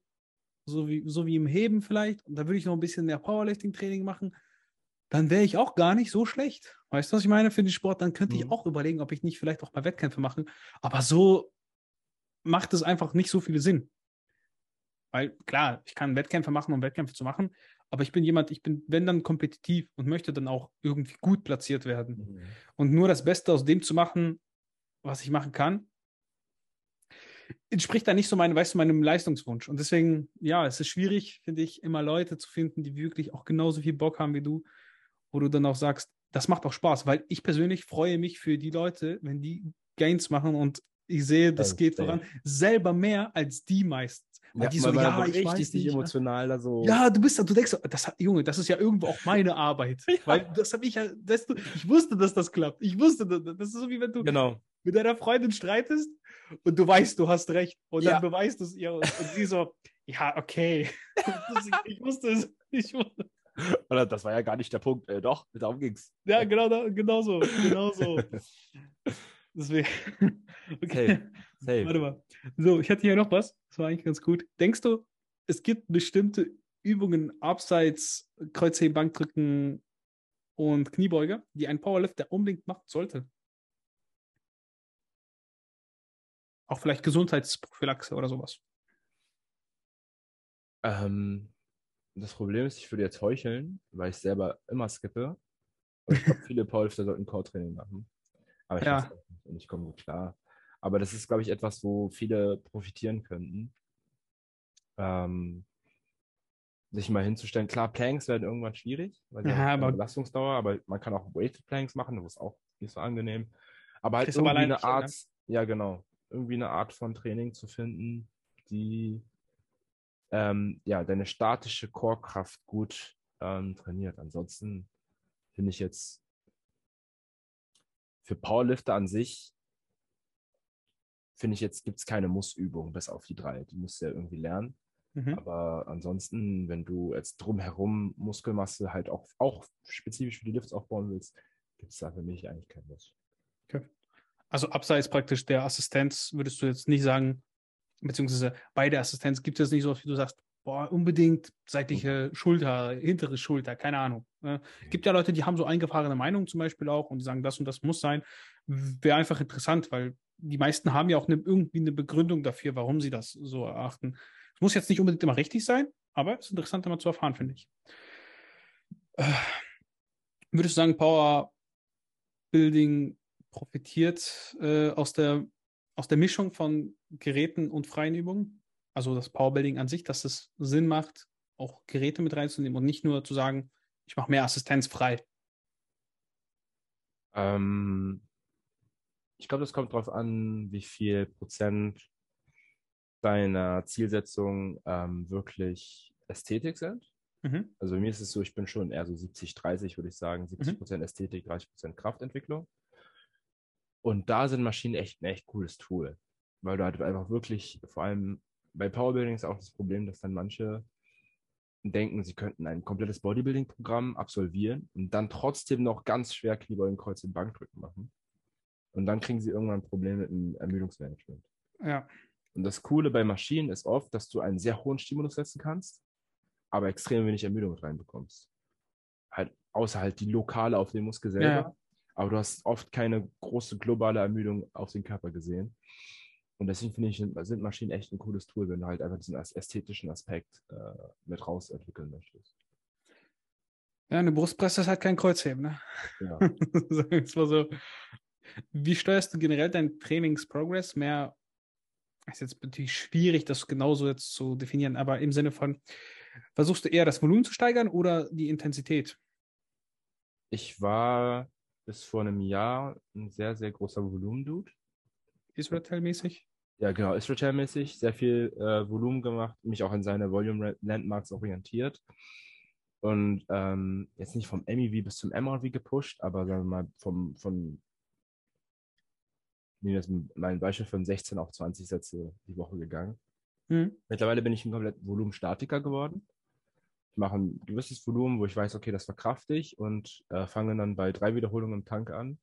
so wie, so wie im Heben vielleicht, und da würde ich noch ein bisschen mehr Powerlifting-Training machen, dann wäre ich auch gar nicht so schlecht. Weißt du, was ich meine für den Sport? Dann könnte mhm. ich auch überlegen, ob ich nicht vielleicht auch mal Wettkämpfe mache. Aber so macht es einfach nicht so viel Sinn. Weil klar, ich kann Wettkämpfe machen, um Wettkämpfe zu machen, aber ich bin jemand, ich bin, wenn dann kompetitiv und möchte dann auch irgendwie gut platziert werden. Mhm. Und nur das Beste aus dem zu machen, was ich machen kann, entspricht da nicht so meinem, weißt du, meinem Leistungswunsch. Und deswegen, ja, es ist schwierig, finde ich, immer Leute zu finden, die wirklich auch genauso viel Bock haben wie du, wo du dann auch sagst, das macht auch Spaß, weil ich persönlich freue mich für die Leute, wenn die Gains machen und ich sehe, das ja, geht voran, selber mehr als die meistens. Weil ja, die so, ja, ich richtig nicht, emotional da so. Ja, du bist, du denkst, das, Junge, das ist ja irgendwo auch meine Arbeit. ja. Weil das habe ich ja, du, ich wusste, dass das klappt. Ich wusste, das ist so wie wenn du genau. mit deiner Freundin streitest und du weißt, du hast recht. Und ja. dann beweist du es ihr und, und sie so, ja, okay. ich wusste es. Ich wusste. Oder das war ja gar nicht der Punkt. Äh, doch, darum ging's. Ja, genau, genau so. Genau so. Deswegen. Okay. Safe. Warte mal. So, ich hatte hier noch was. Das war eigentlich ganz gut. Denkst du, es gibt bestimmte Übungen abseits Kreuzheben, Bankdrücken und Kniebeuge, die ein Powerlifter unbedingt machen sollte? Auch vielleicht Gesundheitsprophylaxe oder sowas. Ähm, das Problem ist, ich würde jetzt heucheln, weil ich selber immer skippe. Und ich glaube, viele Powerlifter sollten Core-Training machen. Aber ich ja. und ich komme gut klar. Aber das ist, glaube ich, etwas, wo viele profitieren könnten. Ähm, sich mal hinzustellen. Klar, Planks werden irgendwann schwierig, weil sie ja, aber Belastungsdauer, aber man kann auch Weighted Planks machen, das ist auch nicht so angenehm. Aber halt irgendwie eine Art, ne? ja genau, irgendwie eine Art von Training zu finden, die ähm, ja deine statische Core-Kraft gut ähm, trainiert. Ansonsten finde ich jetzt für Powerlifter an sich finde ich jetzt, gibt es keine Mussübung, bis auf die drei. Die musst du ja irgendwie lernen. Mhm. Aber ansonsten, wenn du jetzt drumherum Muskelmasse halt auch, auch spezifisch für die Lifts aufbauen willst, gibt es da für mich eigentlich keinen Muss. Okay. Also abseits praktisch der Assistenz würdest du jetzt nicht sagen, beziehungsweise bei der Assistenz gibt es nicht so, wie du sagst, boah, unbedingt seitliche mhm. Schulter, hintere Schulter, keine Ahnung. Mhm. Gibt ja Leute, die haben so eingefahrene Meinungen zum Beispiel auch und die sagen, das und das muss sein. Wäre einfach interessant, weil die meisten haben ja auch eine, irgendwie eine Begründung dafür, warum sie das so erachten. Es muss jetzt nicht unbedingt immer richtig sein, aber es ist interessant, immer zu erfahren, finde ich. Äh, würdest du sagen, Power Building profitiert äh, aus, der, aus der Mischung von Geräten und freien Übungen? Also das Powerbuilding an sich, dass es Sinn macht, auch Geräte mit reinzunehmen und nicht nur zu sagen, ich mache mehr Assistenz frei. Ähm, ich glaube, das kommt darauf an, wie viel Prozent deiner Zielsetzung ähm, wirklich Ästhetik sind. Mhm. Also bei mir ist es so, ich bin schon eher so 70, 30, würde ich sagen. 70 mhm. Prozent mhm. Ästhetik, 30 Prozent Kraftentwicklung. Und da sind Maschinen echt ein echt cooles Tool, weil du halt einfach wirklich, vor allem bei Powerbuilding ist auch das Problem, dass dann manche denken, sie könnten ein komplettes Bodybuilding-Programm absolvieren und dann trotzdem noch ganz schwer Kniebeugen, Kreuz und Bankdrücken machen. Und dann kriegen sie irgendwann ein Problem mit dem Ermüdungsmanagement. Ja. Und das Coole bei Maschinen ist oft, dass du einen sehr hohen Stimulus setzen kannst, aber extrem wenig Ermüdung reinbekommst. Halt, außer halt die lokale auf den Muskel selber. Ja. Aber du hast oft keine große globale Ermüdung auf den Körper gesehen. Und deswegen finde ich, sind Maschinen echt ein cooles Tool, wenn du halt einfach diesen ästhetischen Aspekt äh, mit rausentwickeln möchtest. Ja, eine Brustpresse ist halt kein Kreuzheben, ne? Ja. Sagen wir es mal so. Wie steuerst du generell deinen Trainingsprogress? Mehr ist jetzt natürlich schwierig, das genauso jetzt zu definieren, aber im Sinne von, versuchst du eher das Volumen zu steigern oder die Intensität? Ich war bis vor einem Jahr ein sehr, sehr großer Volumendude. Israel-mäßig? Ja, genau, Israel-mäßig, sehr viel äh, Volumen gemacht, mich auch an seine Volume-Landmarks orientiert. Und ähm, jetzt nicht vom MEV bis zum MRV gepusht, aber sagen wir mal vom, von nehmen jetzt mein Beispiel von 16 auf 20 Sätze die Woche gegangen. Mhm. Mittlerweile bin ich ein komplett Volumenstatiker geworden. Ich mache ein gewisses Volumen, wo ich weiß, okay, das verkrafte ich und äh, fange dann bei drei Wiederholungen im Tank an,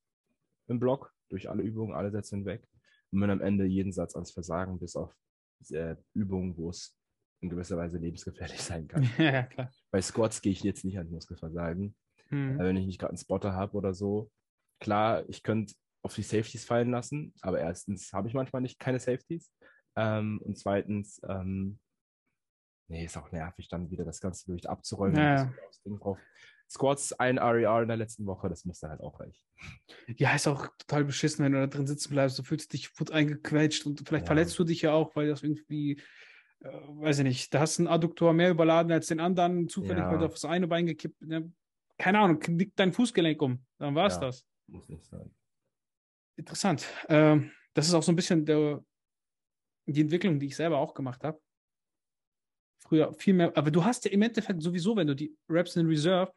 im Block, durch alle Übungen, alle Sätze hinweg und bin am Ende jeden Satz ans Versagen, bis auf äh, Übungen, wo es in gewisser Weise lebensgefährlich sein kann. ja, klar. Bei Squats gehe ich jetzt nicht an Muskelversagen, Mhm. wenn ich nicht gerade einen Spotter habe oder so. Klar, ich könnte auf die Safeties fallen lassen, aber erstens habe ich manchmal nicht keine Safeties ähm, und zweitens, ähm, nee, ist auch nervig, dann wieder das ganze Gewicht abzuräumen. Ja, und ja. das Ding drauf. Squats, ein RER in der letzten Woche, das müsste halt auch reichen. Ja, ist auch total beschissen, wenn du da drin sitzen bleibst. Du fühlst dich gut eingequetscht und vielleicht Ja. verletzt du dich ja auch, weil das irgendwie, äh, weiß ich nicht, da hast du einen Adduktor mehr überladen als den anderen, zufällig Ja. weil du auf das eine Bein gekippt. Ne? Keine Ahnung, knickt dein Fußgelenk um. Dann war es Ja. das. Muss nicht sein. Interessant. Ähm, das ist auch so ein bisschen der, die Entwicklung, die ich selber auch gemacht habe. Früher viel mehr, aber du hast ja im Endeffekt sowieso, wenn du die Reps in Reserve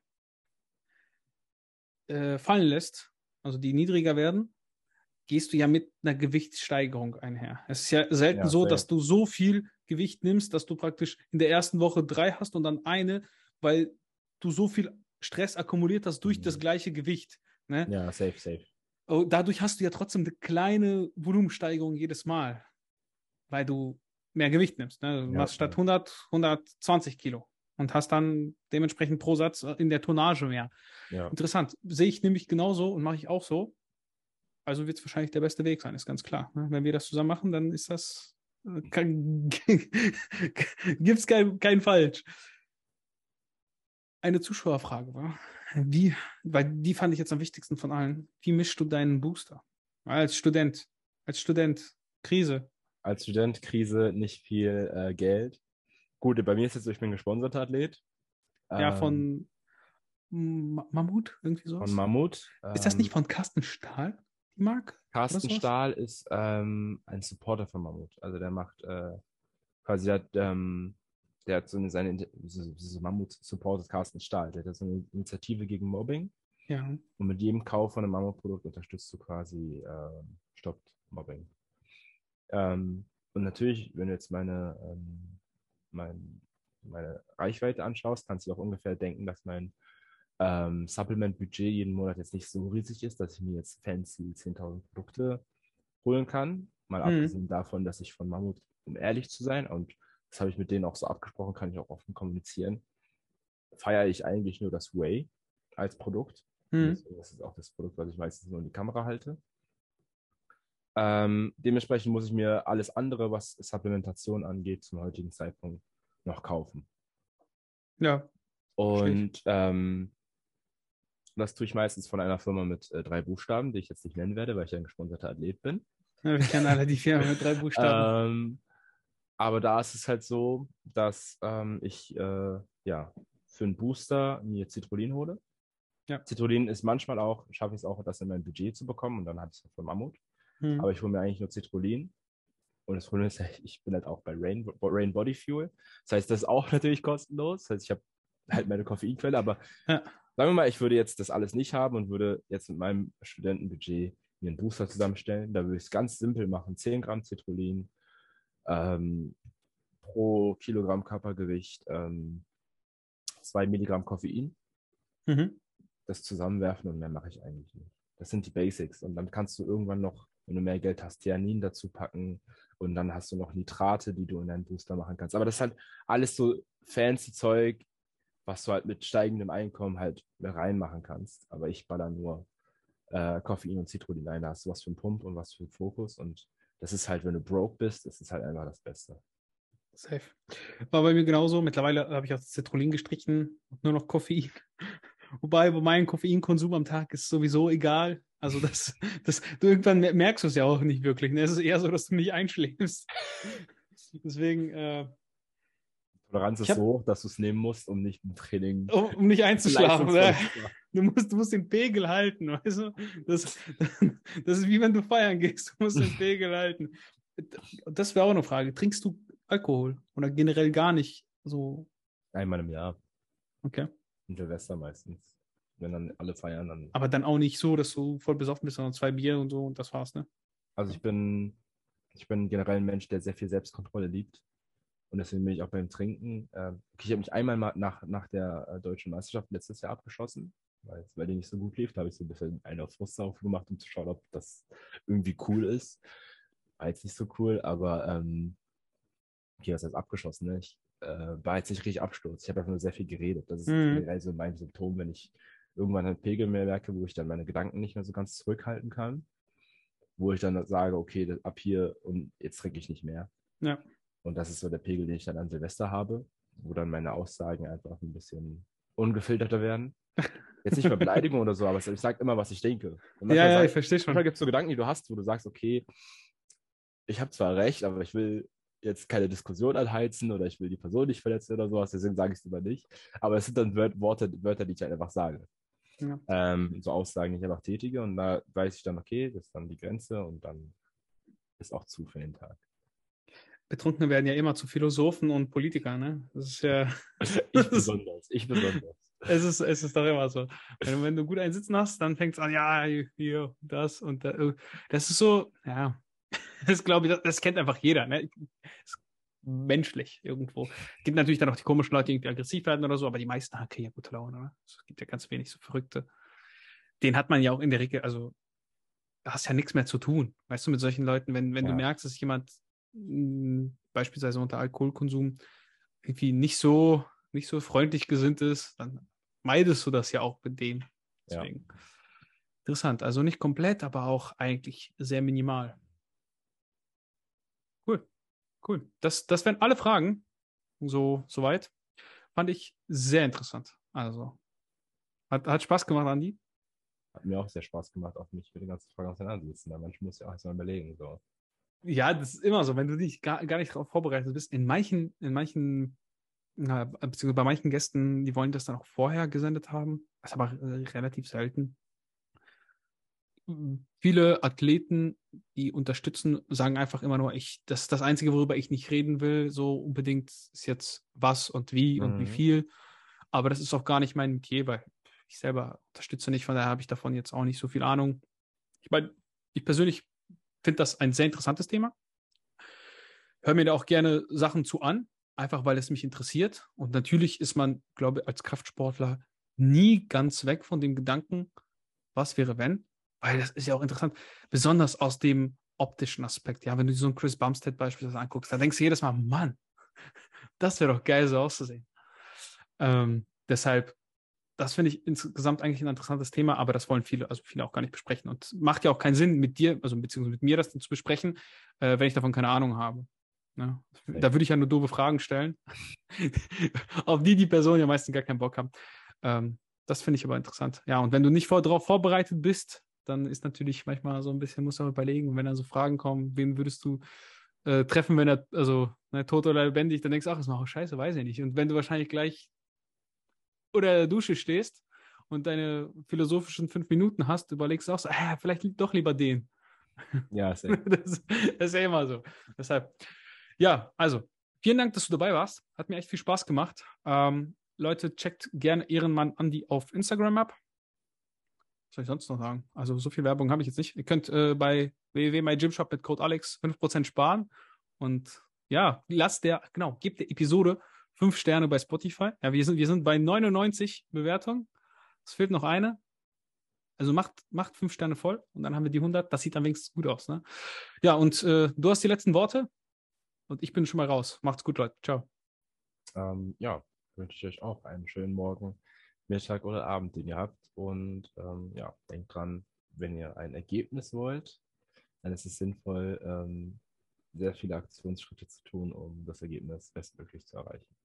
äh, fallen lässt, also die niedriger werden, gehst du ja mit einer Gewichtssteigerung einher. Es ist ja selten Ja, so, dass du so viel Gewicht nimmst, dass du praktisch in der ersten Woche drei hast und dann eine, weil du so viel Stress akkumuliert hast durch Mhm. das gleiche Gewicht. Ne? Ja, safe, safe. Oh, dadurch hast du ja trotzdem eine kleine Volumensteigerung jedes Mal, weil du mehr Gewicht nimmst. Ne? Du Ja, machst statt ja. 100 120 Kilo und hast dann dementsprechend pro Satz in der Tonnage mehr. Ja. Interessant. Sehe ich nämlich genauso und mache ich auch so. Also wird es wahrscheinlich der beste Weg sein, ist ganz klar. ne? Wenn wir das zusammen machen, dann ist das äh, gibt es kein, kein Falsch. Eine Zuschauerfrage war, wie, weil die fand ich jetzt am wichtigsten von allen. Wie mischst du deinen Booster? Als Student, als Student, Krise. Als Student, Krise, nicht viel äh, Geld. Gut, bei mir ist es so, ich bin gesponserter Athlet. Ja, Ähm, von Ma- Mammut, irgendwie sowas. von Mammut. ist das Ähm, nicht von Carsten Stahl, die Marke? Carsten? Stahl ist ähm, ein Supporter von Mammut. Also der macht äh, quasi, der hat, ähm, der hat so eine, seine, so, so Mammut supportet Carsten Stahl. Der hat so eine Initiative gegen Mobbing Ja. und mit jedem Kauf von einem Mammutprodukt unterstützt du quasi, ähm, stoppt Mobbing. Ähm, und natürlich, wenn du jetzt meine, ähm, mein, meine Reichweite anschaust, kannst du auch ungefähr denken, dass mein ähm, Supplement-Budget jeden Monat jetzt nicht so riesig ist, dass ich mir jetzt fancy 10.000 Produkte holen kann. Mal Mhm. abgesehen davon, dass ich von Mammut, um ehrlich zu sein, und das habe ich mit denen auch so abgesprochen, kann ich auch offen kommunizieren, feiere ich eigentlich nur das Whey als Produkt. Hm. Deswegen ist auch das Produkt, was ich meistens nur in die Kamera halte. Ähm, dementsprechend muss ich mir alles andere, was Supplementation angeht, zum heutigen Zeitpunkt noch kaufen. Ja. Und ähm, das tue ich meistens von einer Firma mit äh, drei Buchstaben, die ich jetzt nicht nennen werde, weil ich ein gesponserter Athlet bin. Ja, Wir kennen alle die Firma mit drei Buchstaben. Ähm, aber da ist es halt so, dass ähm, ich äh, ja für einen Booster mir Citrullin hole. Ja. Citrullin ist manchmal auch, schaffe ich es auch, das in mein Budget zu bekommen und dann habe ich es von Mammut. Hm. Aber ich hole mir eigentlich nur Citrullin. Und das Problem ist, ich bin halt auch bei Rain, Rain Body Fuel. Das heißt, das ist auch natürlich kostenlos. Das heißt, ich habe halt meine Koffeinquelle, aber Ja. sagen wir mal, ich würde jetzt das alles nicht haben und würde jetzt mit meinem Studentenbudget mir einen Booster zusammenstellen. Da würde ich es ganz simpel machen. 10 Gramm Citrullin ähm, pro Kilogramm Körpergewicht, ähm, 2 Milligramm Koffein Mhm. das zusammenwerfen und mehr mache ich eigentlich nicht. Das sind die Basics. Und dann kannst du irgendwann noch, wenn du mehr Geld hast, Theanin dazu packen, Und dann hast du noch Nitrate, die du in deinen Booster machen kannst. Aber das ist halt alles so fancy Zeug, was du halt mit steigendem Einkommen halt reinmachen kannst. Aber ich baller nur äh, Koffein und Citrullin ein. Da hast du was für einen Pump und was für einen Fokus. Und das ist halt, wenn du broke bist, das ist halt einfach das Beste. Safe. War bei mir genauso. Mittlerweile habe ich auch Citrullin gestrichen, nur noch Koffein. Wobei, bei meinem Koffeinkonsum am Tag ist sowieso egal. Also das, das, du irgendwann merkst du es ja auch nicht wirklich. Ne? Es ist eher so, dass du nicht einschläfst. Deswegen. Äh, Toleranz ist hab, so, dass du es nehmen musst, um nicht im Training. Um, um nicht einzuschlafen. Ne? Du musst, du musst den Pegel halten, weißt du? Das, das ist wie wenn du feiern gehst. Du musst den Pegel halten. Das wäre auch eine Frage. Trinkst du Alkohol oder generell gar nicht so? Einmal im Jahr. Okay. Und Silvester meistens. Wenn dann alle feiern, dann. Aber dann auch nicht so, dass du voll besoffen bist, sondern zwei Bier und so und das war's, ne? Also ich bin, ich bin generell ein Mensch, der sehr viel Selbstkontrolle liebt. Und deswegen bin ich auch beim Trinken. Äh, ich habe mich einmal mal nach, nach der äh, deutschen Meisterschaft letztes Jahr abgeschossen, weil, weil die nicht so gut lief. Da habe ich so ein bisschen einen auf Frust gemacht, um zu schauen, ob das irgendwie cool ist. War jetzt nicht so cool, aber ähm, okay, was heißt abgeschossen? Ne? Ich äh, war jetzt nicht richtig Absturz. Ich habe einfach nur sehr viel geredet. Das ist mhm. generell so mein Symptom, wenn ich irgendwann einen Pegel mehr merke, wo ich dann meine Gedanken nicht mehr so ganz zurückhalten kann. Wo ich dann sage, okay, ab hier und jetzt trinke ich nicht mehr. Ja. Und das ist so der Pegel, den ich dann an Silvester habe, wo dann meine Aussagen einfach ein bisschen ungefilterter werden. Jetzt nicht Beleidigung oder so, aber ich sage immer, was ich denke. ja, ja, sag, ich verstehe schon. Manchmal gibt es so Gedanken, die du hast, wo du sagst, okay, ich habe zwar recht, aber ich will jetzt keine Diskussion anheizen oder ich will die Person nicht verletzen oder sowas, deswegen sage ich es immer nicht. Aber es sind dann Worte, Wörter, die ich halt einfach sage. Ja. Ähm, so Aussagen, die ich einfach tätige und da weiß ich dann, okay, das ist dann die Grenze und dann ist auch zu für den Tag. Betrunkene werden ja immer zu Philosophen und Politikern, ne? Das ist ja. ich besonders, ich besonders. Es ist, es ist doch immer so. Wenn, wenn du gut einen Sitzen hast, dann fängt es an, ja, hier, das und das. Das ist so, ja, Das glaube ich, das, das, kennt einfach jeder. Ne? menschlich irgendwo. Es gibt natürlich dann auch die komischen Leute, die irgendwie aggressiv werden oder so, aber die meisten haben ja gute Laune. Ne? Es gibt ja ganz wenig so Verrückte. Den hat man ja auch in der Regel, also da hast ja nichts mehr zu tun. Weißt du, mit solchen Leuten, wenn, wenn ja. du merkst, dass jemand mh, hm, beispielsweise unter Alkoholkonsum irgendwie nicht so, nicht so freundlich gesinnt ist, dann meidest du das ja auch mit dem. Deswegen. Ja. Interessant. Also nicht komplett, aber auch eigentlich sehr minimal. Cool. Cool. Das, das wären alle Fragen. So, soweit. Fand ich sehr interessant. Also, hat, hat Spaß gemacht, Andi. Hat mir auch sehr Spaß gemacht, auch mich für die ganzen Fragen auseinandersetzen. Da manchmal muss ja auch erstmal überlegen. So. Ja, das ist immer so, wenn du dich gar, gar nicht darauf vorbereitet bist. In manchen, in manchen, na, beziehungsweise bei manchen Gästen, die wollen das dann auch vorher gesendet haben. Das ist aber äh, relativ selten viele Athleten, die unterstützen, sagen einfach immer nur, ich, das ist das Einzige, worüber ich nicht reden will, so unbedingt ist jetzt was und wie mhm. und wie mhm. viel. Aber das ist auch gar nicht mein Metier, weil ich selber unterstütze nicht, von daher habe ich davon jetzt auch nicht so viel Ahnung. Ich meine, ich persönlich finde das ein sehr interessantes Thema. Hör mir da auch gerne Sachen zu an, einfach weil es mich interessiert. Und natürlich ist man, glaube ich, als Kraftsportler nie ganz weg von dem Gedanken, was wäre, wenn. Weil das ist ja auch interessant, besonders aus dem optischen Aspekt. Ja, wenn du so einen Chris Bumstead beispielsweise anguckst, dann denkst du jedes Mal, Mann, das wäre doch geil, so auszusehen. Ähm, deshalb, das finde ich insgesamt eigentlich ein interessantes Thema, aber das wollen viele, also viele auch gar nicht besprechen. Und macht ja auch keinen Sinn, mit dir, also beziehungsweise mit mir das zu besprechen, äh, wenn ich davon keine Ahnung habe. Ne? Da würde ich ja nur doofe Fragen stellen, auf die die Personen ja meistens gar keinen Bock haben. Ähm, das finde ich aber interessant. Ja, und wenn du nicht vor, darauf vorbereitet bist, dann ist natürlich manchmal so ein bisschen, muss man überlegen, wenn da so Fragen kommen, wen würdest du äh, treffen, wenn er, also ne, tot oder lebendig, dann denkst du, ach, ist noch scheiße, weiß ich nicht. Und wenn du wahrscheinlich gleich oder der Dusche stehst und deine philosophischen fünf Minuten hast, überlegst du auch so, äh, vielleicht doch lieber den. Ja, das, das ist ja immer so. Deshalb, ja, also, vielen Dank, dass du dabei warst. Hat mir echt viel Spaß gemacht. Ähm, Leute, checkt gerne Ehrenmann Andi auf Instagram ab soll ich sonst noch sagen? Also so viel Werbung habe ich jetzt nicht. Ihr könnt äh, bei www.mygymshop mit Code Alex 5% sparen. Und ja, lasst der, genau, gebt der Episode 5 Sterne bei Spotify. Ja, wir sind, wir sind bei 99 Bewertungen. Es fehlt noch eine. Also macht, macht fünf Sterne voll und dann haben wir die 100. Das sieht dann wenigstens gut aus. Ne? Ja, und äh, du hast die letzten Worte und ich bin schon mal raus. Macht's gut, Leute. Ciao. Ähm, ja, wünsche ich euch auch einen schönen Morgen, Mittag oder Abend, den ihr habt. Und ähm, ja, denkt dran, wenn ihr ein Ergebnis wollt, dann ist es sinnvoll, ähm, sehr viele Aktionsschritte zu tun, um das Ergebnis bestmöglich zu erreichen.